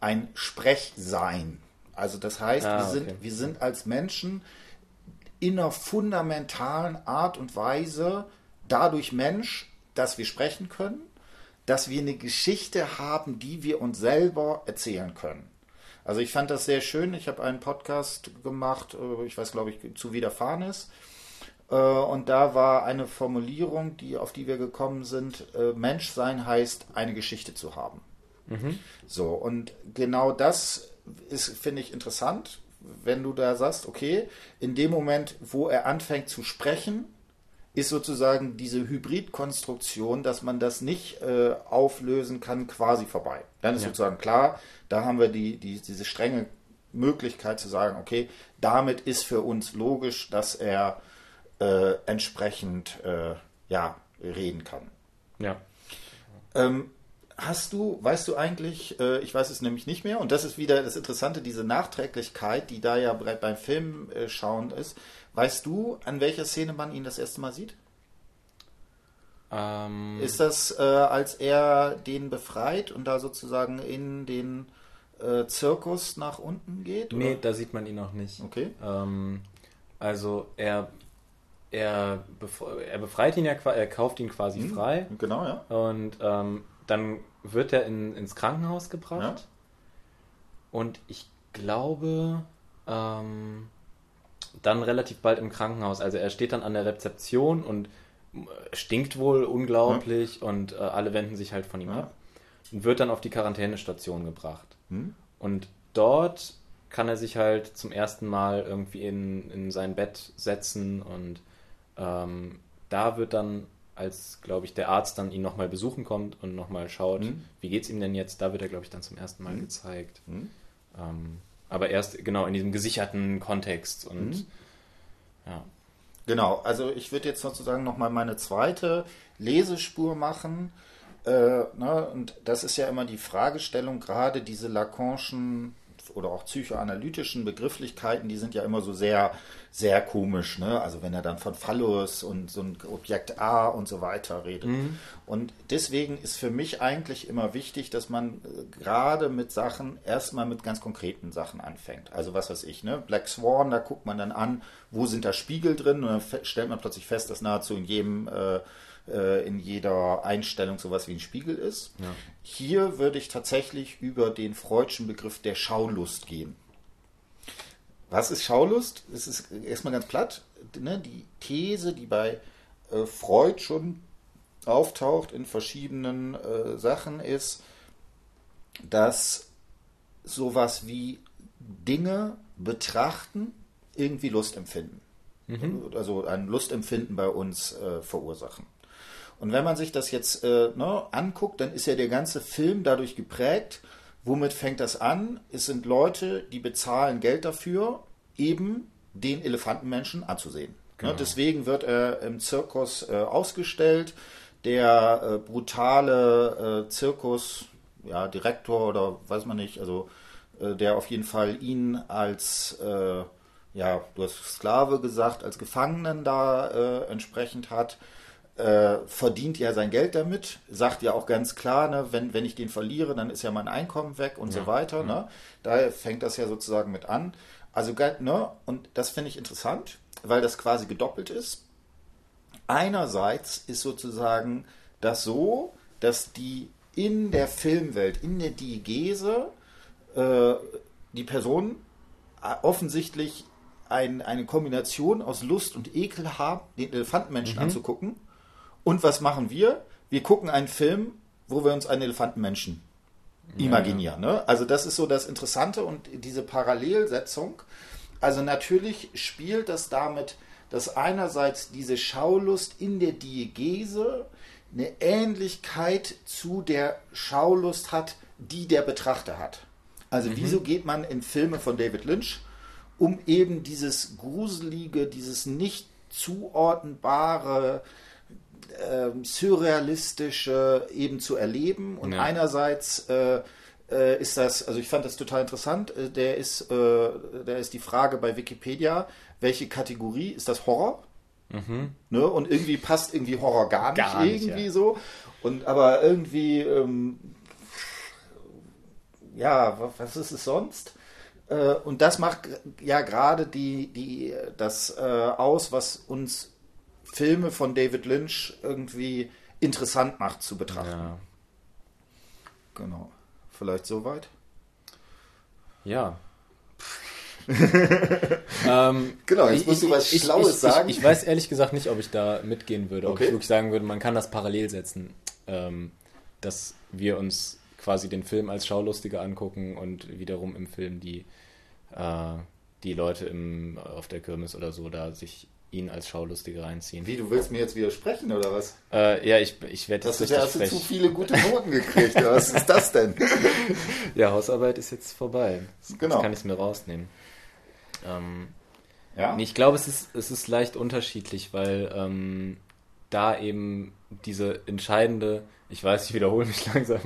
Speaker 1: ein Sprechsein. Also das heißt, ah, wir, sind, okay. wir sind als Menschen in einer fundamentalen Art und Weise dadurch Mensch, dass wir sprechen können, dass wir eine Geschichte haben, die wir uns selber erzählen können. Also ich fand das sehr schön. Ich habe einen Podcast gemacht, äh, ich weiß, glaube ich, zu Widerfahrenes. Äh, und da war eine Formulierung, die, auf die wir gekommen sind, äh, Menschsein heißt, eine Geschichte zu haben. Mhm. So, und genau das ist, finde ich, interessant, wenn du da sagst, okay, in dem Moment, wo er anfängt zu sprechen, ist sozusagen diese Hybridkonstruktion, dass man das nicht äh, auflösen kann, quasi vorbei. Dann ist ja. sozusagen klar, da haben wir die, die, diese strenge Möglichkeit zu sagen, okay, damit ist für uns logisch, dass er äh, entsprechend äh, ja, reden kann.
Speaker 2: Ja.
Speaker 1: Ähm, hast du, weißt du eigentlich, äh, ich weiß es nämlich nicht mehr, und das ist wieder das Interessante, diese Nachträglichkeit, die da ja beim Film äh, schauen ist. Weißt du, an welcher Szene man ihn das erste Mal sieht? Ähm, ist das, äh, als er den befreit und da sozusagen in den äh, Zirkus nach unten geht?
Speaker 2: Oder? Nee, da sieht man ihn noch nicht.
Speaker 1: Okay.
Speaker 2: Ähm, also er, er, befreit ihn ja, er kauft ihn quasi hm, frei.
Speaker 1: Genau, ja.
Speaker 2: Und ähm, dann wird er in, ins Krankenhaus gebracht. Ja. Und ich glaube, ähm, dann relativ bald im Krankenhaus. Also er steht dann an der Rezeption und stinkt wohl unglaublich ja. und äh, alle wenden sich halt von ihm ja. ab und wird dann auf die Quarantänestation gebracht. Hm? Und dort kann er sich halt zum ersten Mal irgendwie in, in sein Bett setzen und ähm, da wird dann, als glaube ich der Arzt dann ihn nochmal besuchen kommt und nochmal schaut, hm? wie geht's ihm denn jetzt, da wird er glaube ich dann zum ersten Mal hm? gezeigt. Hm? Ähm, aber erst genau in diesem gesicherten Kontext und mhm. ja.
Speaker 1: Genau, also ich würde jetzt sozusagen nochmal meine zweite Lesespur machen. Äh, ne, und das ist ja immer die Fragestellung, gerade diese Lacanischen oder auch psychoanalytischen Begrifflichkeiten, die sind ja immer so sehr, sehr komisch. Ne? Also wenn er dann von Phallus und so ein Objekt A und so weiter redet. Mhm. Und deswegen ist für mich eigentlich immer wichtig, dass man äh, gerade mit Sachen erstmal mit ganz konkreten Sachen anfängt. Also was weiß ich, ne? Black Swan, da guckt man dann an, wo sind da Spiegel drin und dann stellt man plötzlich fest, dass nahezu in jedem äh, äh, in jeder Einstellung sowas wie ein Spiegel ist. Ja. Hier würde ich tatsächlich über den freudschen Begriff der Schaulust gehen. Was ist Schaulust? Es ist erstmal ganz platt. Ne? Die These, die bei äh, Freud schon auftaucht in verschiedenen äh, Sachen, ist, dass sowas wie Dinge betrachten irgendwie Lust empfinden. Mhm. Also ein Lustempfinden bei uns äh, verursachen. Und wenn man sich das jetzt äh, ne, anguckt, dann ist ja der ganze Film dadurch geprägt. Womit fängt das an? Es sind Leute, die bezahlen Geld dafür, eben den Elefantenmenschen anzusehen. Ne, genau. Ne, deswegen wird er im Zirkus äh, ausgestellt. Der äh, brutale äh, Zirkus, ja, Direktor oder weiß man nicht, also äh, der auf jeden Fall ihn als äh, ja, du hast Sklave gesagt, als Gefangenen da entsprechend hat äh, verdient ja sein Geld damit, sagt ja auch ganz klar, ne, wenn, wenn ich den verliere, dann ist ja mein Einkommen weg und ja. so weiter. Ne? Da fängt das ja sozusagen mit an. Also, ne, und das finde ich interessant. weil das quasi gedoppelt ist. Einerseits ist sozusagen das so, dass die in der Filmwelt, in der Diegese, äh, die Personen äh, offensichtlich ein, eine Kombination aus Lust und Ekel haben, den Elefantenmenschen mhm. anzugucken. Und was machen wir? Wir gucken einen Film, wo wir uns einen Elefantenmenschen imaginieren. Ja. Ne? Also das ist so das Interessante und diese Parallelsetzung. Also natürlich spielt das damit, dass einerseits diese Schaulust in der Diegese eine Ähnlichkeit zu der Schaulust hat, die der Betrachter hat. Also mhm. wieso geht man in Filme von David Lynch, um eben dieses gruselige, dieses nicht zuordnenbare, äh, surrealistische eben zu erleben. Und ja. einerseits äh, äh, ist das, also ich fand das total interessant. Äh, der ist, äh, der ist die Frage bei Wikipedia, welche Kategorie ist das Horror? Mhm. Ne? Und irgendwie passt irgendwie Horror gar nicht, gar nicht irgendwie ja. so. Und aber irgendwie, ähm, ja, was ist es sonst? Äh, und das macht ja gerade die, die, das äh, aus, was uns Filme von David Lynch irgendwie interessant macht zu betrachten. Ja. Genau. Vielleicht soweit?
Speaker 2: Ja,
Speaker 1: ähm, genau, jetzt musst ich, du was ich, Schlaues
Speaker 2: ich,
Speaker 1: sagen.
Speaker 2: Ich, weiß ehrlich gesagt nicht, ob ich da mitgehen würde, okay. ob ich wirklich sagen würde, man kann das parallel setzen, ähm, dass wir uns quasi den Film als Schaulustiger angucken und wiederum im Film die, äh, die Leute im, auf der Kirmes oder so da sich ihn als Schaulustige reinziehen.
Speaker 1: Wie, du willst mir jetzt widersprechen oder was?
Speaker 2: Äh, ja, ich, ich werde
Speaker 1: jetzt. Hast du zu viele gute Noten gekriegt? was ist das denn?
Speaker 2: ja, Hausarbeit ist jetzt vorbei. Genau. Jetzt kann ich es mir rausnehmen. Ähm, ja? Ich glaube, es ist, es ist leicht unterschiedlich, weil ähm, da eben diese entscheidende, ich weiß, ich wiederhole mich langsam,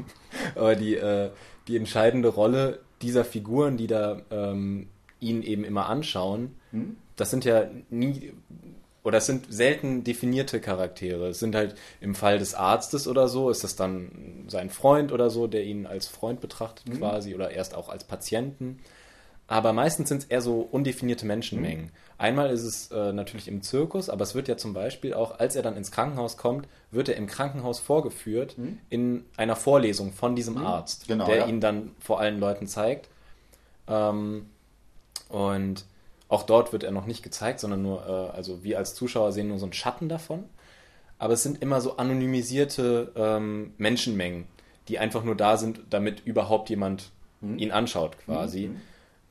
Speaker 2: aber die, äh, die entscheidende Rolle dieser Figuren, die da ähm, ihn eben immer anschauen, hm? Das sind ja nie oder es sind selten definierte Charaktere. Es sind halt im Fall des Arztes oder so, ist das dann sein Freund oder so, der ihn als Freund betrachtet mhm. quasi oder erst auch als Patienten. Aber meistens sind es eher so undefinierte Menschenmengen. Mhm. Einmal ist es äh, natürlich im Zirkus, aber es wird ja zum Beispiel auch, als er dann ins Krankenhaus kommt, wird er im Krankenhaus vorgeführt mhm. in einer Vorlesung von diesem mhm. Arzt, genau, der ja. ihn dann vor allen Leuten zeigt. Ähm, und auch dort wird er noch nicht gezeigt, sondern nur, äh, also wir als Zuschauer sehen nur so einen Schatten davon. Aber es sind immer so anonymisierte ähm, Menschenmengen, die einfach nur da sind, damit überhaupt jemand mhm. ihn anschaut, quasi. Mhm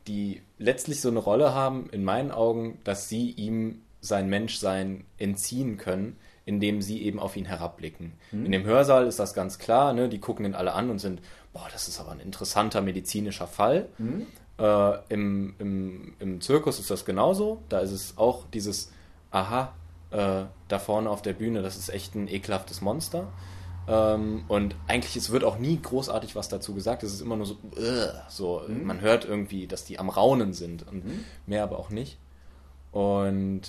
Speaker 2: die letztlich so eine Rolle haben, in meinen Augen, dass sie ihm sein Menschsein entziehen können, indem sie eben auf ihn herabblicken. Mhm. In dem Hörsaal ist das ganz klar, ne? die gucken ihn alle an und sind, boah, das ist aber ein interessanter medizinischer Fall. Mhm. Äh, im, im, Im Zirkus ist das genauso, da ist es auch dieses, aha, äh, da vorne auf der Bühne, das ist echt ein ekelhaftes Monster. Ähm, und eigentlich, es wird auch nie großartig was dazu gesagt. Es ist immer nur so, uh, so mhm. man hört irgendwie, dass die am Raunen sind und mhm. mehr aber auch nicht. Und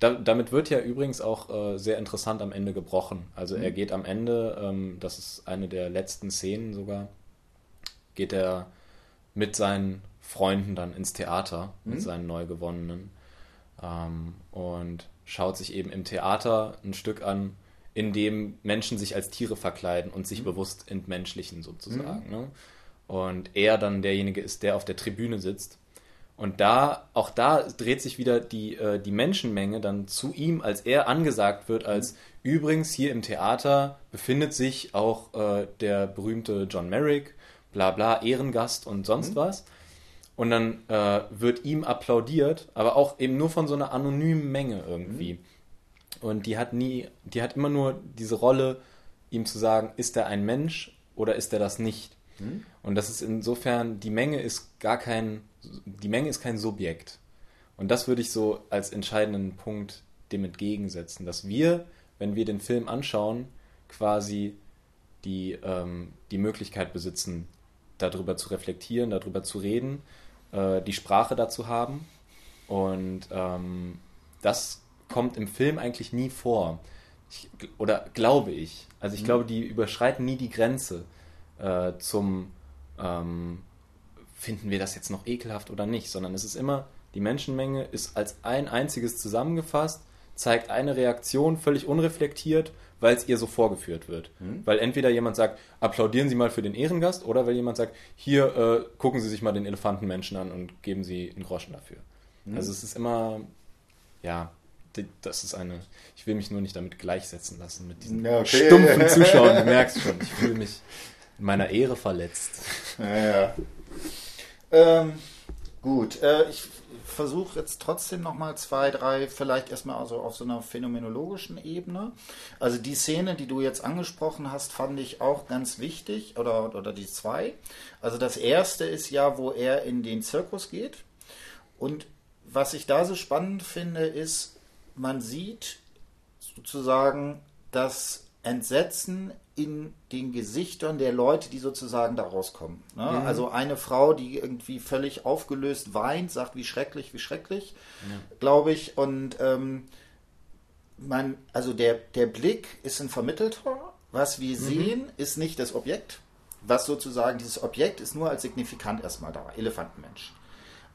Speaker 2: da, damit wird ja übrigens auch äh, sehr interessant am Ende gebrochen. Also mhm. er geht am Ende, ähm, das ist eine der letzten Szenen sogar, geht er mit seinen Freunden dann ins Theater, mit mhm. seinen neu gewonnenen ähm, und schaut sich eben im Theater ein Stück an, in dem Menschen sich als Tiere verkleiden und sich mhm. bewusst entmenschlichen sozusagen. Mhm. Ne? Und er dann derjenige ist, der auf der Tribüne sitzt. Und da, auch da dreht sich wieder die, äh, die Menschenmenge dann zu ihm, als er angesagt wird, als mhm. übrigens hier im Theater befindet sich auch äh, der berühmte John Merrick, bla bla, Ehrengast und sonst mhm. was. Und dann äh, wird ihm applaudiert, aber auch eben nur von so einer anonymen Menge irgendwie. Mhm. Und die hat nie, die hat immer nur diese Rolle, ihm zu sagen, ist er ein Mensch oder ist er das nicht? Mhm. Und das ist insofern, die Menge ist gar kein, die Menge ist kein Subjekt. Und das würde ich so als entscheidenden Punkt dem entgegensetzen, dass wir, wenn wir den Film anschauen, quasi die, ähm, die Möglichkeit besitzen, darüber zu reflektieren, darüber zu reden, äh, die Sprache dazu haben. Und ähm, das kommt im Film eigentlich nie vor. Ich, oder glaube ich. Also ich mhm. glaube, die überschreiten nie die Grenze äh, zum ähm, finden wir das jetzt noch ekelhaft oder nicht, sondern es ist immer die Menschenmenge ist als ein einziges zusammengefasst, zeigt eine Reaktion völlig unreflektiert, weil es ihr so vorgeführt wird. Mhm. Weil entweder jemand sagt, applaudieren Sie mal für den Ehrengast, oder weil jemand sagt, hier äh, gucken Sie sich mal den Elefantenmenschen an und geben Sie einen Groschen dafür. Mhm. Also es ist immer, ja, das ist eine, ich will mich nur nicht damit gleichsetzen lassen, mit diesen ja, okay. stumpfen Zuschauern. Du merkst schon, ich fühle mich in meiner Ehre verletzt.
Speaker 1: Ja, ja. Ähm, gut, äh, ich versuche jetzt trotzdem nochmal zwei, drei, vielleicht erstmal also auf so einer phänomenologischen Ebene. Also die Szene, die du jetzt angesprochen hast, fand ich auch ganz wichtig, oder, oder die zwei. Also das erste ist ja, wo er in den Zirkus geht. Und was ich da so spannend finde, ist, man sieht sozusagen das Entsetzen in den Gesichtern der Leute, die sozusagen da rauskommen. Ne? Mhm. Also eine Frau, die irgendwie völlig aufgelöst weint, sagt, wie schrecklich, wie schrecklich, ja. glaube ich. Und ähm, man, also der, der Blick ist ein vermittelter. Was wir mhm. sehen, ist nicht das Objekt. Was sozusagen, dieses Objekt ist nur als signifikant erstmal da, Elefantenmensch.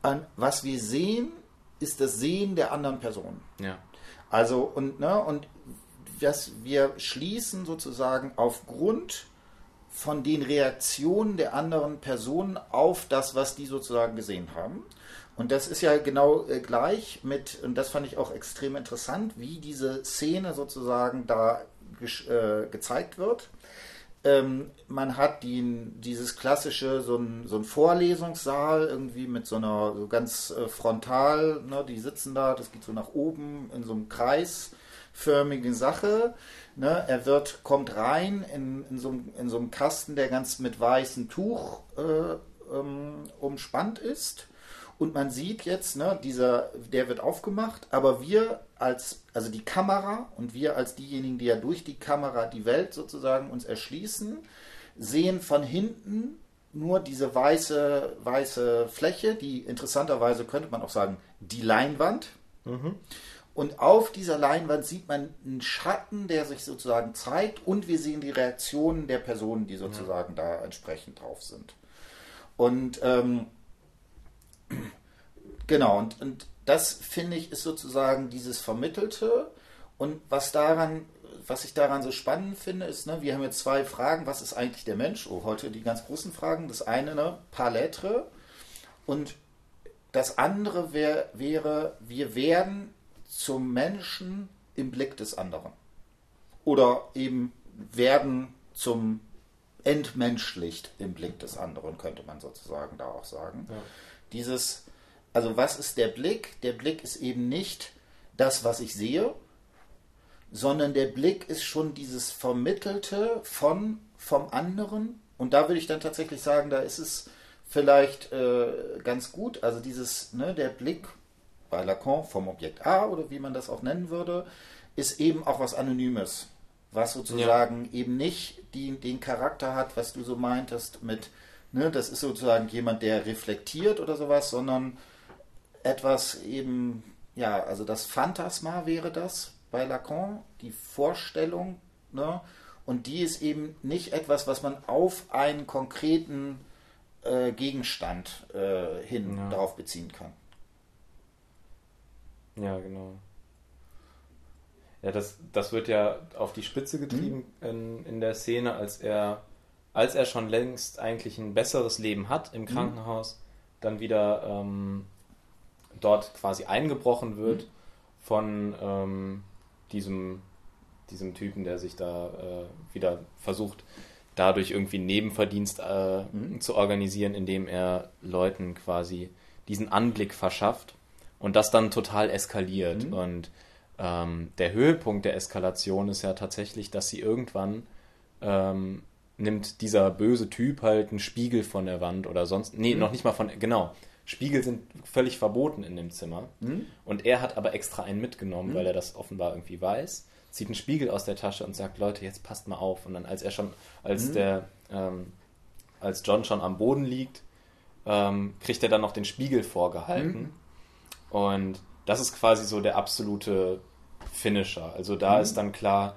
Speaker 1: Und was wir sehen, ist das Sehen der anderen Person.
Speaker 2: Ja.
Speaker 1: Also, und, ne, und dass wir schließen sozusagen aufgrund von den Reaktionen der anderen Personen auf das, was die sozusagen gesehen haben. Und das ist ja genau äh, gleich mit, und das fand ich auch extrem interessant, wie diese Szene sozusagen da äh, gezeigt wird. Ähm, man hat die, dieses klassische, so ein, so ein Vorlesungssaal irgendwie mit so einer so ganz äh, frontal, ne, die sitzen da, das geht so nach oben in so einem Kreis förmige Sache. Ne? Er wird, kommt rein in, in, so, in so einem Kasten, der ganz mit weißem Tuch äh, ähm, umspannt ist. Und man sieht jetzt, ne, dieser, der wird aufgemacht, aber wir als, also die Kamera und wir als diejenigen, die ja durch die Kamera die Welt sozusagen uns erschließen, sehen von hinten nur diese weiße, weiße Fläche, die interessanterweise könnte man auch sagen, die Leinwand. Mhm. Und auf dieser Leinwand sieht man einen Schatten, der sich sozusagen zeigt, und wir sehen die Reaktionen der Personen, die sozusagen ja. da entsprechend drauf sind. Und ähm, genau, und, und das finde ich ist sozusagen dieses Vermittelte. Und was daran, was ich daran so spannend finde, ist, ne, wir haben jetzt zwei Fragen, was ist eigentlich der Mensch? Oh, heute die ganz großen Fragen. Das eine, ne, Palette. Und das andere wär, wäre, wir werden zum Menschen im Blick des anderen. Oder eben werden zum entmenschlicht im Blick des anderen, könnte man sozusagen da auch sagen. Ja. Dieses, also was ist der Blick? Der Blick ist eben nicht das, was ich sehe, sondern der Blick ist schon dieses Vermittelte von, vom anderen. Und da würde ich dann tatsächlich sagen, da ist es vielleicht äh, ganz gut. Also dieses, ne, der Blick bei Lacan vom Objekt A oder wie man das auch nennen würde, ist eben auch was Anonymes, was sozusagen ja. eben nicht die, den Charakter hat, was du so meintest mit, ne, das ist sozusagen jemand, der reflektiert oder sowas, sondern etwas eben, ja, also das Phantasma wäre das bei Lacan, die Vorstellung, ne, und die ist eben nicht etwas, was man auf einen konkreten äh, Gegenstand äh, hin ja. darauf beziehen kann.
Speaker 2: Ja, genau. Ja, das, das wird ja auf die Spitze getrieben mhm. in, in der Szene, als er, als er schon längst eigentlich ein besseres Leben hat im mhm. Krankenhaus, mhm. dann wieder ähm, dort quasi eingebrochen wird mhm. von ähm, diesem, diesem Typen, der sich da äh, wieder versucht, dadurch irgendwie Nebenverdienst äh, mhm. zu organisieren, indem er Leuten quasi diesen Anblick verschafft und das dann total eskaliert. Mhm. Und ähm, der Höhepunkt der Eskalation ist ja tatsächlich, dass sie irgendwann ähm, nimmt dieser böse Typ halt einen Spiegel von der Wand oder sonst. Nee, mhm. noch nicht mal von. Genau. Spiegel sind völlig verboten in dem Zimmer. Mhm. Und er hat aber extra einen mitgenommen, mhm. weil er das offenbar irgendwie weiß. Zieht einen Spiegel aus der Tasche und sagt, Leute, jetzt passt mal auf. Und dann, als er schon, als mhm. der, ähm, als John schon am Boden liegt, ähm, kriegt er dann noch den Spiegel vorgehalten mhm. Und das ist quasi so der absolute Finisher. Also da mhm. ist dann klar,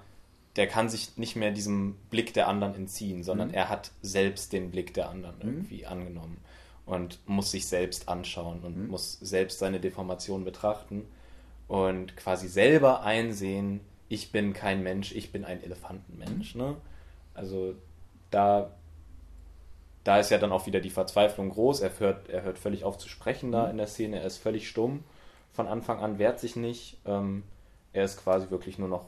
Speaker 2: der kann sich nicht mehr diesem Blick der anderen entziehen, sondern mhm. er hat selbst den Blick der anderen mhm. irgendwie angenommen. und muss sich selbst anschauen und mhm. muss selbst seine Deformation betrachten und quasi selber einsehen, ich bin kein Mensch, ich bin ein Elefantenmensch. Ne? Also da, da ist ja dann auch wieder die Verzweiflung groß. Er hört, er hört völlig auf zu sprechen da mhm. in der Szene, er ist völlig stumm von Anfang an, wehrt sich nicht. Ähm, er ist quasi wirklich nur noch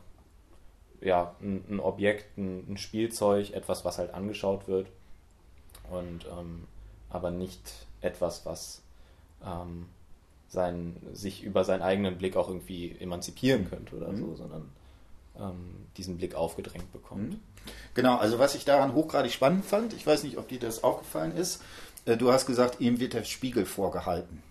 Speaker 2: ja, ein, ein Objekt, ein, ein, Spielzeug, etwas, was halt angeschaut wird. Und ähm, aber nicht etwas, was ähm, sein, sich über seinen eigenen Blick auch irgendwie emanzipieren könnte oder mhm. so, sondern ähm, diesen Blick aufgedrängt bekommt. Mhm.
Speaker 1: Genau, also was ich daran hochgradig spannend fand, ich weiß nicht, ob dir das aufgefallen ist, äh, du hast gesagt, ihm wird der Spiegel vorgehalten.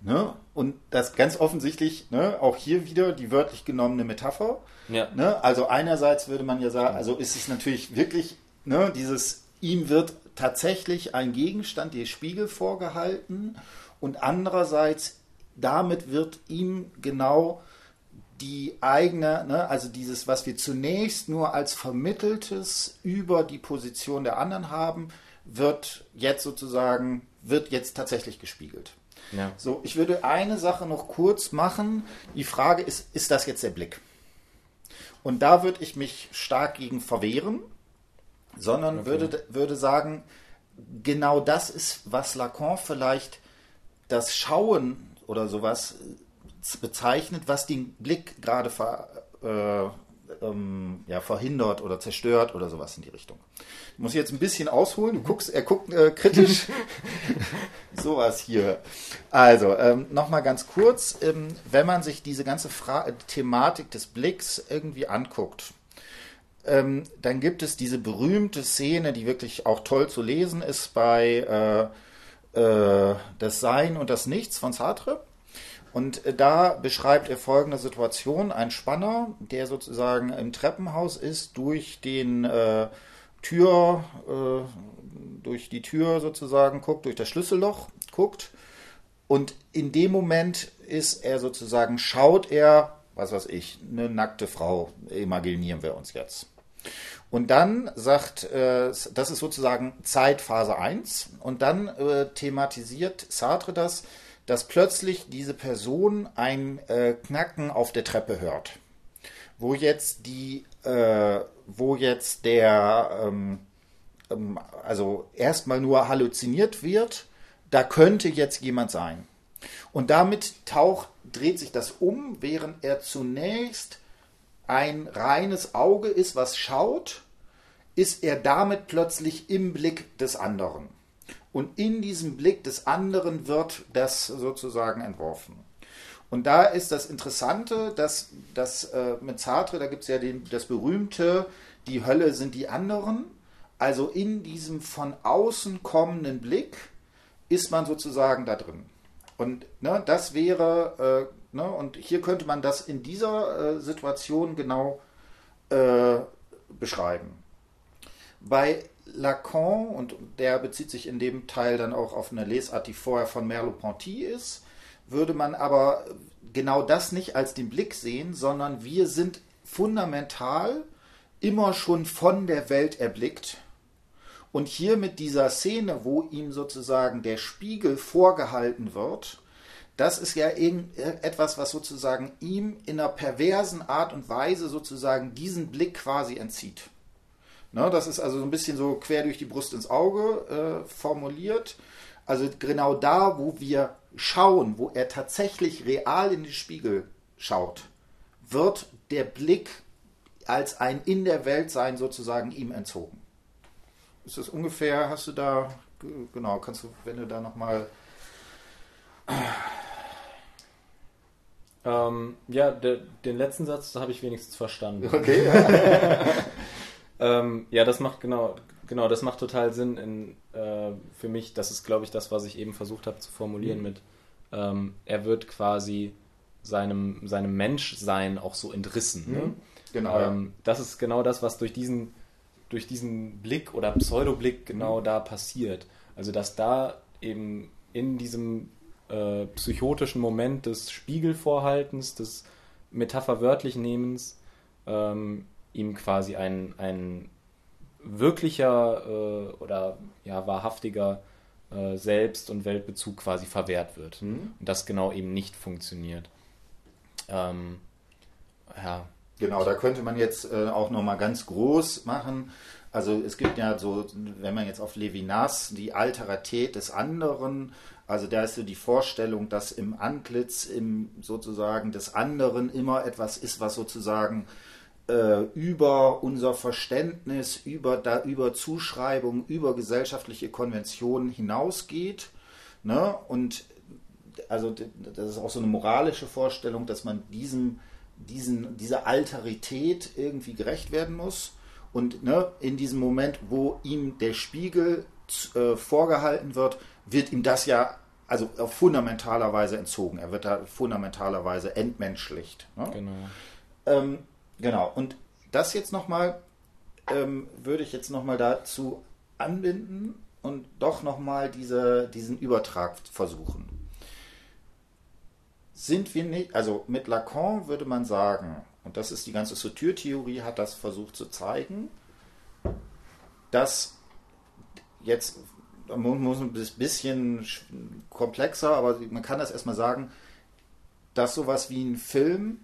Speaker 1: Ne? Und das ganz offensichtlich, ne, auch hier wieder die wörtlich genommene Metapher. Ja. Ne? Also einerseits würde man ja sagen, also ist es natürlich wirklich, ne, dieses, ihm wird tatsächlich ein Gegenstand, der Spiegel vorgehalten und andererseits damit wird ihm genau die eigene, ne, also dieses, was wir zunächst nur als vermitteltes über die Position der anderen haben, wird jetzt sozusagen, wird jetzt tatsächlich gespiegelt. Ja. So, ich würde eine Sache noch kurz machen. Die Frage ist, ist das jetzt der Blick? Und da würde ich mich stark gegen verwehren, sondern okay. würde, würde sagen, genau das ist, was Lacan vielleicht das Schauen oder sowas bezeichnet, was den Blick gerade ver, äh, ähm, ja, verhindert oder zerstört oder sowas in die Richtung. Ich muss jetzt ein bisschen ausholen. Du guckst, er guckt äh, kritisch. sowas hier. Also, ähm, nochmal ganz kurz. Ähm, wenn man sich diese ganze Fra Thematik des Blicks irgendwie anguckt, ähm, dann gibt es diese berühmte Szene, die wirklich auch toll zu lesen ist bei äh, äh, Das Sein und das Nichts von Sartre. Und äh, da beschreibt er folgende Situation. Ein Spanner, der sozusagen im Treppenhaus ist, durch den äh, Tür, äh, durch die Tür sozusagen guckt, durch das Schlüsselloch guckt. Und in dem Moment ist er sozusagen, schaut er, was weiß ich, eine nackte Frau, imaginieren wir uns jetzt. Und dann sagt, äh, das ist sozusagen Zeitphase 1. Und dann äh, thematisiert Sartre das, dass plötzlich diese Person ein äh, Knacken auf der Treppe hört, wo jetzt die, äh, wo jetzt der, ähm, ähm, also erstmal nur halluziniert wird, da könnte jetzt jemand sein. Und damit taucht, dreht sich das um, während er zunächst ein reines Auge ist, was schaut, ist er damit plötzlich im Blick des anderen. Und in diesem Blick des anderen wird das sozusagen entworfen. Und da ist das Interessante, dass, dass äh, mit Sartre, da gibt es ja den, das berühmte, die Hölle sind die anderen. Also in diesem von außen kommenden Blick ist man sozusagen da drin. Und ne, das wäre, äh, ne, und hier könnte man das in dieser äh, Situation genau äh, beschreiben. Bei Lacan, und der bezieht sich in dem Teil dann auch auf eine Lesart, die vorher von Merleau-Ponty ist, würde man aber genau das nicht als den Blick sehen, sondern wir sind fundamental immer schon von der Welt erblickt. Und hier mit dieser Szene, wo ihm sozusagen der Spiegel vorgehalten wird, das ist ja etwas, was sozusagen ihm in einer perversen Art und Weise sozusagen diesen Blick quasi entzieht. Ne, das ist also so ein bisschen so quer durch die Brust ins Auge äh, formuliert. Also genau da, wo wir schauen, wo er tatsächlich real in den Spiegel schaut, wird der Blick als ein in der Welt sein sozusagen ihm entzogen. Ist das ungefähr, hast du da, genau, kannst du, wenn du da nochmal...
Speaker 2: Ähm, ja, de, den letzten Satz habe ich wenigstens verstanden. Okay. Ähm, ja, das macht genau, genau, das macht total Sinn in, äh, für mich. Das ist, glaube ich, das, was ich eben versucht habe zu formulieren mhm. mit, ähm, er wird quasi seinem, seinem Menschsein auch so entrissen. Ne? Mhm. Ne? Genau. Ähm, das ist genau das, was durch diesen, durch diesen Blick oder Pseudoblick genau mhm. da passiert. Also, dass da eben in diesem äh, psychotischen Moment des Spiegelvorhaltens, des Metapherwörtlich Nehmens, ähm, ihm quasi ein, ein wirklicher äh, oder ja, wahrhaftiger äh, Selbst- und Weltbezug quasi verwehrt wird. Mhm. Und das genau eben nicht funktioniert. Ähm,
Speaker 1: ja. Genau, da könnte man jetzt äh, auch nochmal ganz groß machen. Also es gibt ja so, wenn man jetzt auf Levinas die Alterität des anderen, also da ist so die Vorstellung, dass im Antlitz im sozusagen des anderen immer etwas ist, was sozusagen äh, über unser Verständnis, über, da, über Zuschreibung, über gesellschaftliche Konventionen hinausgeht. Ne? Und also das ist auch so eine moralische Vorstellung, dass man diesem, diesen, dieser Alterität irgendwie gerecht werden muss. Und ne, in diesem Moment, wo ihm der Spiegel äh, vorgehalten wird, wird ihm das ja also auf fundamentaler Weise entzogen. Er wird da fundamentalerweise entmenschlicht. Ne? Genau. Ähm, Genau, und das jetzt nochmal, ähm, würde ich jetzt nochmal dazu anbinden und doch nochmal diese, diesen Übertrag versuchen. Sind wir nicht, also mit Lacan würde man sagen, und das ist die ganze Sauture-Theorie, hat das versucht zu zeigen, dass jetzt, muss ein bisschen komplexer, aber man kann das erstmal sagen, dass sowas wie ein Film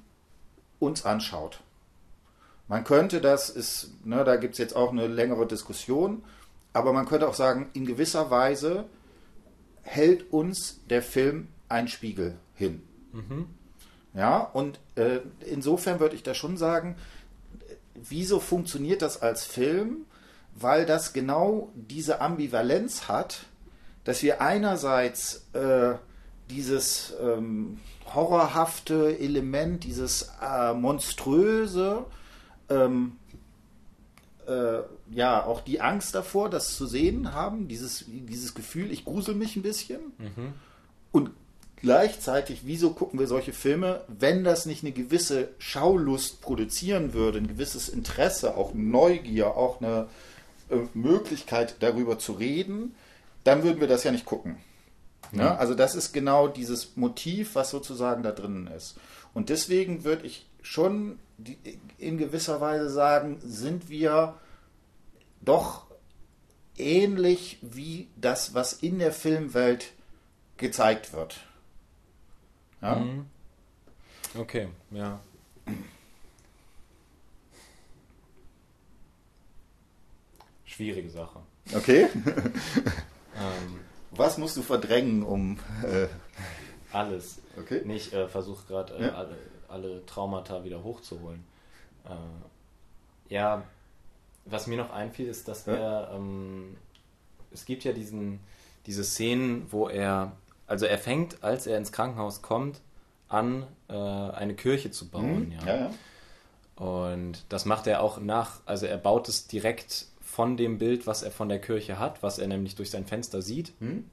Speaker 1: uns anschaut. Man könnte das, ist, ne, da gibt es jetzt auch eine längere Diskussion, aber man könnte auch sagen, in gewisser Weise hält uns der Film ein Spiegel hin. Mhm. Ja, und äh, insofern würde ich da schon sagen, wieso funktioniert das als Film? Weil das genau diese Ambivalenz hat, dass wir einerseits äh, dieses ähm, horrorhafte Element, dieses äh, monströse, ähm, äh, ja auch die Angst davor, das zu sehen haben, dieses, dieses Gefühl, ich grusel mich ein bisschen. Mhm. Und gleichzeitig, wieso gucken wir solche Filme, wenn das nicht eine gewisse Schaulust produzieren würde, ein gewisses Interesse, auch Neugier, auch eine äh, Möglichkeit darüber zu reden, dann würden wir das ja nicht gucken. Mhm. Ja, also das ist genau dieses Motiv, was sozusagen da drinnen ist. Und deswegen würde ich schon in gewisser Weise sagen, sind wir doch ähnlich wie das, was in der Filmwelt gezeigt wird.
Speaker 2: Ja? Mhm. Okay, ja. Schwierige Sache.
Speaker 1: Okay. ähm, was musst du verdrängen, um. Äh,
Speaker 2: alles. Okay. Nicht äh, versuche gerade äh, ja. alle alle Traumata wieder hochzuholen. Äh, ja, was mir noch einfiel, ist, dass ja. er, ähm, es gibt ja diesen, diese Szenen, wo er, also er fängt, als er ins Krankenhaus kommt, an, äh, eine Kirche zu bauen. Mhm. Ja. ja. Und das macht er auch nach, also er baut es direkt von dem Bild, was er von der Kirche hat, was er nämlich durch sein Fenster sieht. Mhm.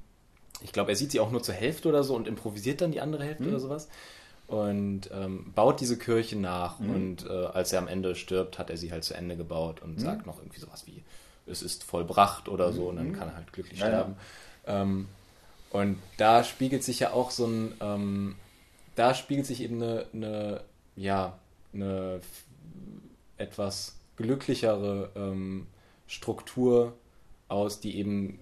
Speaker 2: Ich glaube, er sieht sie auch nur zur Hälfte oder so und improvisiert dann die andere Hälfte mhm. oder sowas und ähm, baut diese Kirche nach. Mhm. Und äh, als er am Ende stirbt, hat er sie halt zu Ende gebaut und mhm. sagt noch irgendwie sowas wie, es ist vollbracht oder so, und dann mhm. kann er halt glücklich ja, sterben. Ja. Ähm, und da spiegelt sich ja auch so ein, ähm, da spiegelt sich eben eine, eine ja, eine etwas glücklichere ähm, Struktur aus, die eben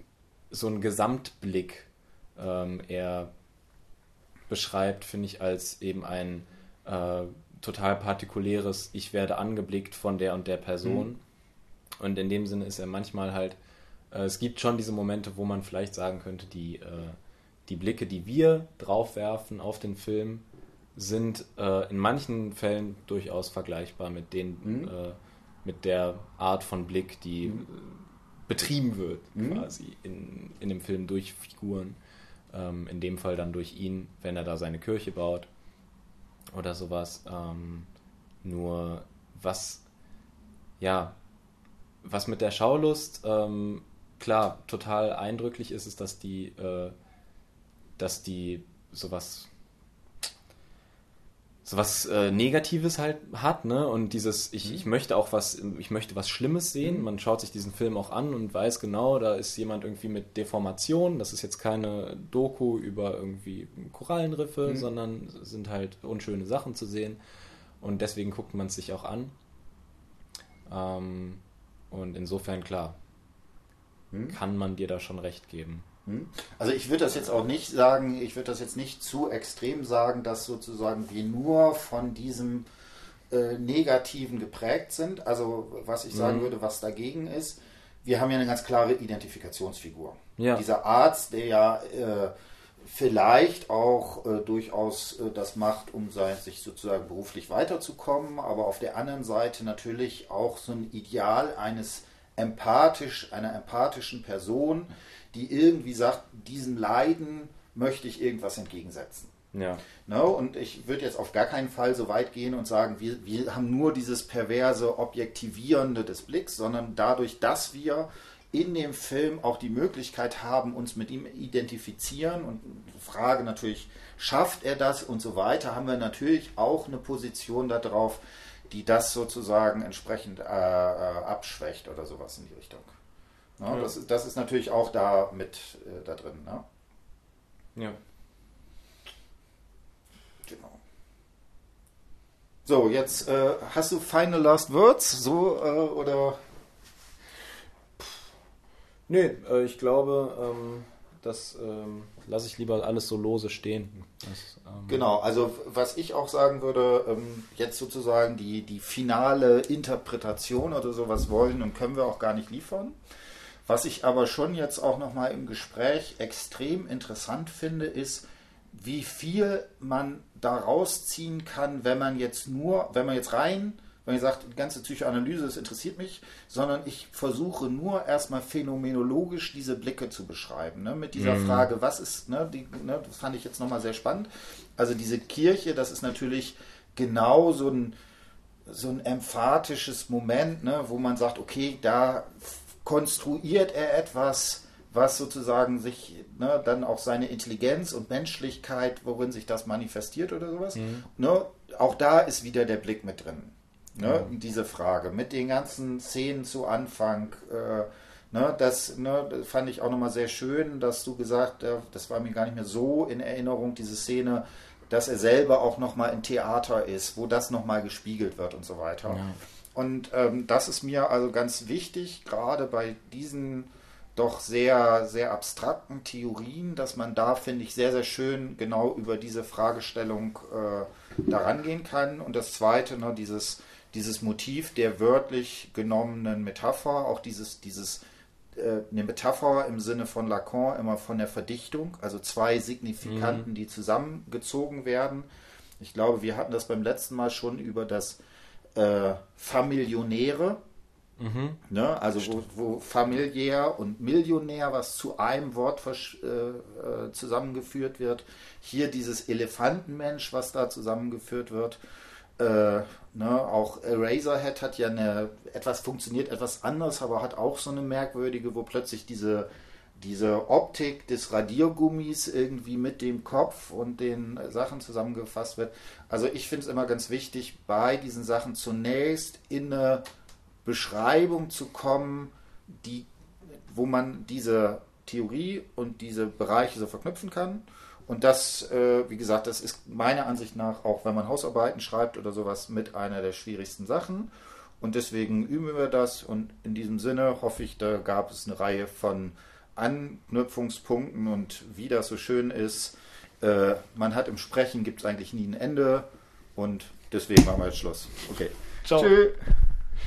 Speaker 2: so einen Gesamtblick ähm, eher beschreibt, finde ich, als eben ein äh, total partikuläres, ich werde angeblickt von der und der Person. Mhm. Und in dem Sinne ist er manchmal halt, äh, es gibt schon diese Momente, wo man vielleicht sagen könnte, die, äh, die Blicke, die wir draufwerfen auf den Film, sind äh, in manchen Fällen durchaus vergleichbar mit den, mhm. Äh, mit der Art von Blick, die mhm. betrieben wird, mhm. quasi in, in dem Film durch Figuren. Ähm, in dem Fall dann durch ihn, wenn er da seine Kirche baut oder sowas. Ähm, nur was, ja, was mit der Schaulust, ähm, klar, total eindrücklich ist, ist, dass die, äh, dass die sowas so was äh, Negatives halt hat, ne? Und dieses, ich, mhm. ich möchte auch was, ich möchte was Schlimmes sehen. Mhm. Man schaut sich diesen Film auch an und weiß genau, da ist jemand irgendwie mit Deformation. Das ist jetzt keine Doku über irgendwie Korallenriffe, mhm. sondern sind halt unschöne Sachen zu sehen. Und deswegen guckt man es sich auch an. Ähm, und insofern, klar, mhm. kann man dir da schon recht geben.
Speaker 1: Hm? Also ich würde das jetzt auch nicht sagen, ich würde das jetzt nicht zu extrem sagen, dass sozusagen wir nur von diesem äh, Negativen geprägt sind. Also was ich sagen mhm. würde, was dagegen ist, wir haben ja eine ganz klare Identifikationsfigur. Ja. Dieser Arzt, der ja äh, vielleicht auch äh, durchaus äh, das macht, um sein, sich sozusagen beruflich weiterzukommen, aber auf der anderen Seite natürlich auch so ein Ideal eines empathisch, einer empathischen Person, die irgendwie sagt, diesem Leiden möchte ich irgendwas entgegensetzen. Ja. No, ne, und ich würde jetzt auf gar keinen Fall so weit gehen und sagen, wir, wir haben nur dieses perverse Objektivierende des Blicks, sondern dadurch, dass wir in dem Film auch die Möglichkeit haben, uns mit ihm identifizieren und Frage natürlich, schafft er das und so weiter, haben wir natürlich auch eine Position darauf, die das sozusagen entsprechend äh, äh, abschwächt oder sowas in die Richtung. Ja, ja. Das, das, ist natürlich auch da mit äh, da drin. Ne? Ja. Genau. So, jetzt äh, hast du Final Last Words, so äh, oder?
Speaker 2: Nee, äh, ich glaube, ähm, das ähm, lasse ich lieber alles so lose stehen. Das,
Speaker 1: ähm genau, also was ich auch sagen würde, ähm, jetzt sozusagen die, die finale Interpretation oder sowas wollen und können wir auch gar nicht liefern. Was ich aber schon jetzt auch nochmal im Gespräch extrem interessant finde, ist, wie viel man daraus ziehen kann, wenn man jetzt nur, wenn man jetzt rein, wenn man sagt, die ganze Psychoanalyse, das interessiert mich, sondern ich versuche nur erstmal phänomenologisch diese Blicke zu beschreiben, ne, mit dieser mhm. Frage, was ist, ne, die, ne, das fand ich jetzt nochmal sehr spannend. Also diese Kirche, das ist natürlich genau so ein, so ein emphatisches Moment, ne, wo man sagt, okay, da konstruiert er etwas, was sozusagen sich ne, dann auch seine Intelligenz und Menschlichkeit, worin sich das manifestiert oder sowas. Mhm. Ne, auch da ist wieder der Blick mit drin. Ne, mhm. Diese Frage mit den ganzen Szenen zu Anfang. Äh, ne, das, ne, das fand ich auch nochmal sehr schön, dass du gesagt hast, das war mir gar nicht mehr so in Erinnerung, diese Szene, dass er selber auch nochmal im Theater ist, wo das nochmal gespiegelt wird und so weiter. Ja. Und ähm, das ist mir also ganz wichtig, gerade bei diesen doch sehr, sehr abstrakten Theorien, dass man da, finde ich, sehr, sehr schön genau über diese Fragestellung äh, daran gehen kann. Und das Zweite, ne, dieses, dieses Motiv der wörtlich genommenen Metapher, auch dieses, dieses äh, eine Metapher im Sinne von Lacan immer von der Verdichtung, also zwei Signifikanten, mhm. die zusammengezogen werden. Ich glaube, wir hatten das beim letzten Mal schon über das äh, Familionäre. Mhm. Ne? Also wo, wo, familiär und Millionär, was zu einem Wort äh, äh, zusammengeführt wird. Hier dieses Elefantenmensch, was da zusammengeführt wird. Äh, ne? Auch Eraserhead hat ja eine, etwas funktioniert etwas anders, aber hat auch so eine merkwürdige, wo plötzlich diese diese Optik des Radiergummis irgendwie mit dem Kopf und den Sachen zusammengefasst wird. Also ich finde es immer ganz wichtig, bei diesen Sachen zunächst in eine Beschreibung zu kommen, die, wo man diese Theorie und diese Bereiche so verknüpfen kann. Und das, äh, wie gesagt, das ist meiner Ansicht nach, auch wenn man Hausarbeiten schreibt oder sowas, mit einer der schwierigsten Sachen. Und deswegen üben wir das. Und in diesem Sinne hoffe ich, da gab es eine Reihe von Anknüpfungspunkten und wie das so schön ist. Äh, man hat im Sprechen, gibt es eigentlich nie ein Ende und deswegen machen wir jetzt Schluss. Okay. Ciao. Tschüss.